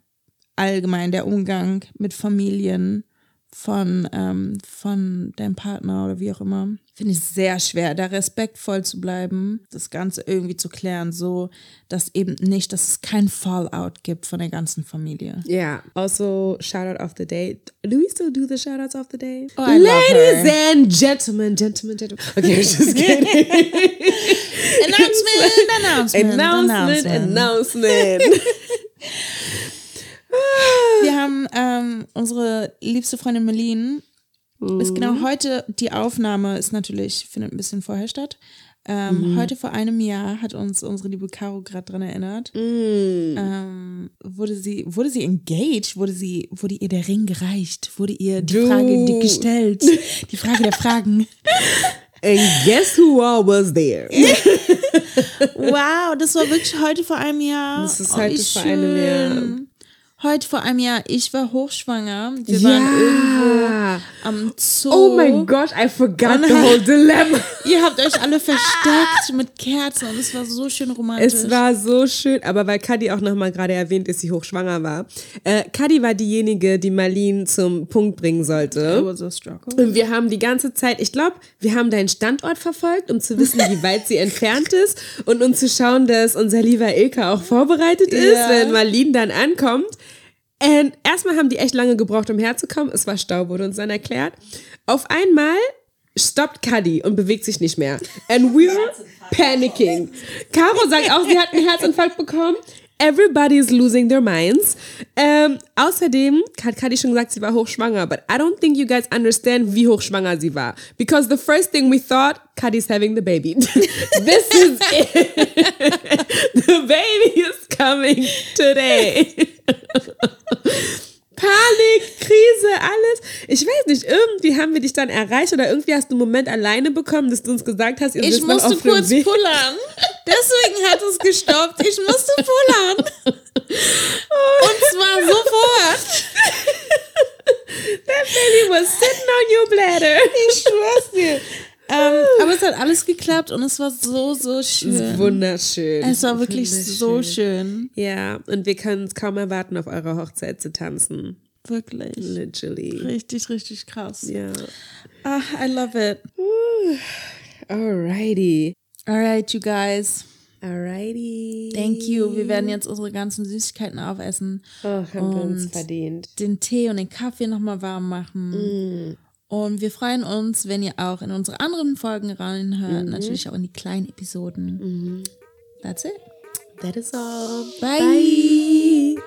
allgemein der Umgang mit Familien von, ähm, von deinem Partner oder wie auch immer. Finde ich sehr schwer, da respektvoll zu bleiben, das Ganze irgendwie zu klären, so dass eben nicht, dass es kein Fallout gibt von der ganzen Familie. Yeah. Also, shout out of the day. Do we still do the shout outs of the day? Oh, Ladies and gentlemen, gentlemen, gentlemen. Okay, just kidding. Announcement, Announcement, announcement, announcement. Wir haben ähm, unsere liebste Freundin Meline. Ist Mhm. genau heute, die Aufnahme ist natürlich, findet ein bisschen vorher statt. Ähm, Mhm. Heute vor einem Jahr hat uns unsere liebe Caro gerade dran erinnert. Mhm. Ähm, wurde sie, wurde sie engaged? Wurde sie, wurde ihr der Ring gereicht? Wurde ihr die Du. Frage gestellt? Die Frage der Fragen. And guess who all was there? Wow, das war wirklich heute vor einem Jahr. Das ist Oh, heute wie vor einem Jahr. Heute vor einem Jahr, ich war hochschwanger. Wir waren irgendwo Ja. am Zoo. Oh my gosh, I forgot the whole dilemma. Ihr habt euch alle versteckt mit Kerzen und es war so schön romantisch. Es war so schön, aber weil Kadi auch nochmal gerade erwähnt, dass sie hochschwanger war. Äh, Kadi war diejenige, die Marlene zum Punkt bringen sollte. It was a struggle. Und wir haben die ganze Zeit, ich glaube, wir haben deinen Standort verfolgt, um zu wissen, wie weit sie entfernt ist und um zu schauen, dass unser lieber Ilka auch vorbereitet ist, Ja. wenn Marlene dann ankommt. Und erstmal haben die echt lange gebraucht, um herzukommen. Es war Stau, wurde uns dann erklärt. Auf einmal stoppt Cuddy und bewegt sich nicht mehr. And we were panicking. Caro sagt auch, sie hat einen Herzinfarkt bekommen. Everybody is losing their minds. Um, ähm, außerdem hat Cuddy schon gesagt, sie war hochschwanger, but I don't think you guys understand, wie hochschwanger sie war. Because the first thing we thought, Kadi's having the baby. This is it. the baby is coming today. Panik, Krise, alles. Ich weiß nicht, irgendwie haben wir dich dann erreicht oder irgendwie hast du einen Moment alleine bekommen, dass du uns gesagt hast, ihr Ich musste auf kurz Weg. pullern. Deswegen hat es gestoppt. Ich musste pullern. Und zwar sofort. That baby was sitting on your bladder. Ich schwör's dir. Ähm, aber es hat alles geklappt und es war so, so schön. Wunderschön. Es war wirklich so schön. Ja, und wir können es kaum erwarten, auf eurer Hochzeit zu tanzen. Wirklich. Literally. Richtig, richtig krass. Ja. Ah, I love it. Alrighty. All right, you guys. Alrighty. Thank you. Wir werden jetzt unsere ganzen Süßigkeiten aufessen. Oh, haben wir uns und verdient. Den Tee und den Kaffee nochmal warm machen. Mm. Und wir freuen uns, wenn ihr auch in unsere anderen Folgen reinhört, mhm. natürlich auch in die kleinen Episoden. Mhm. That's it. That is all. Bye. Bye.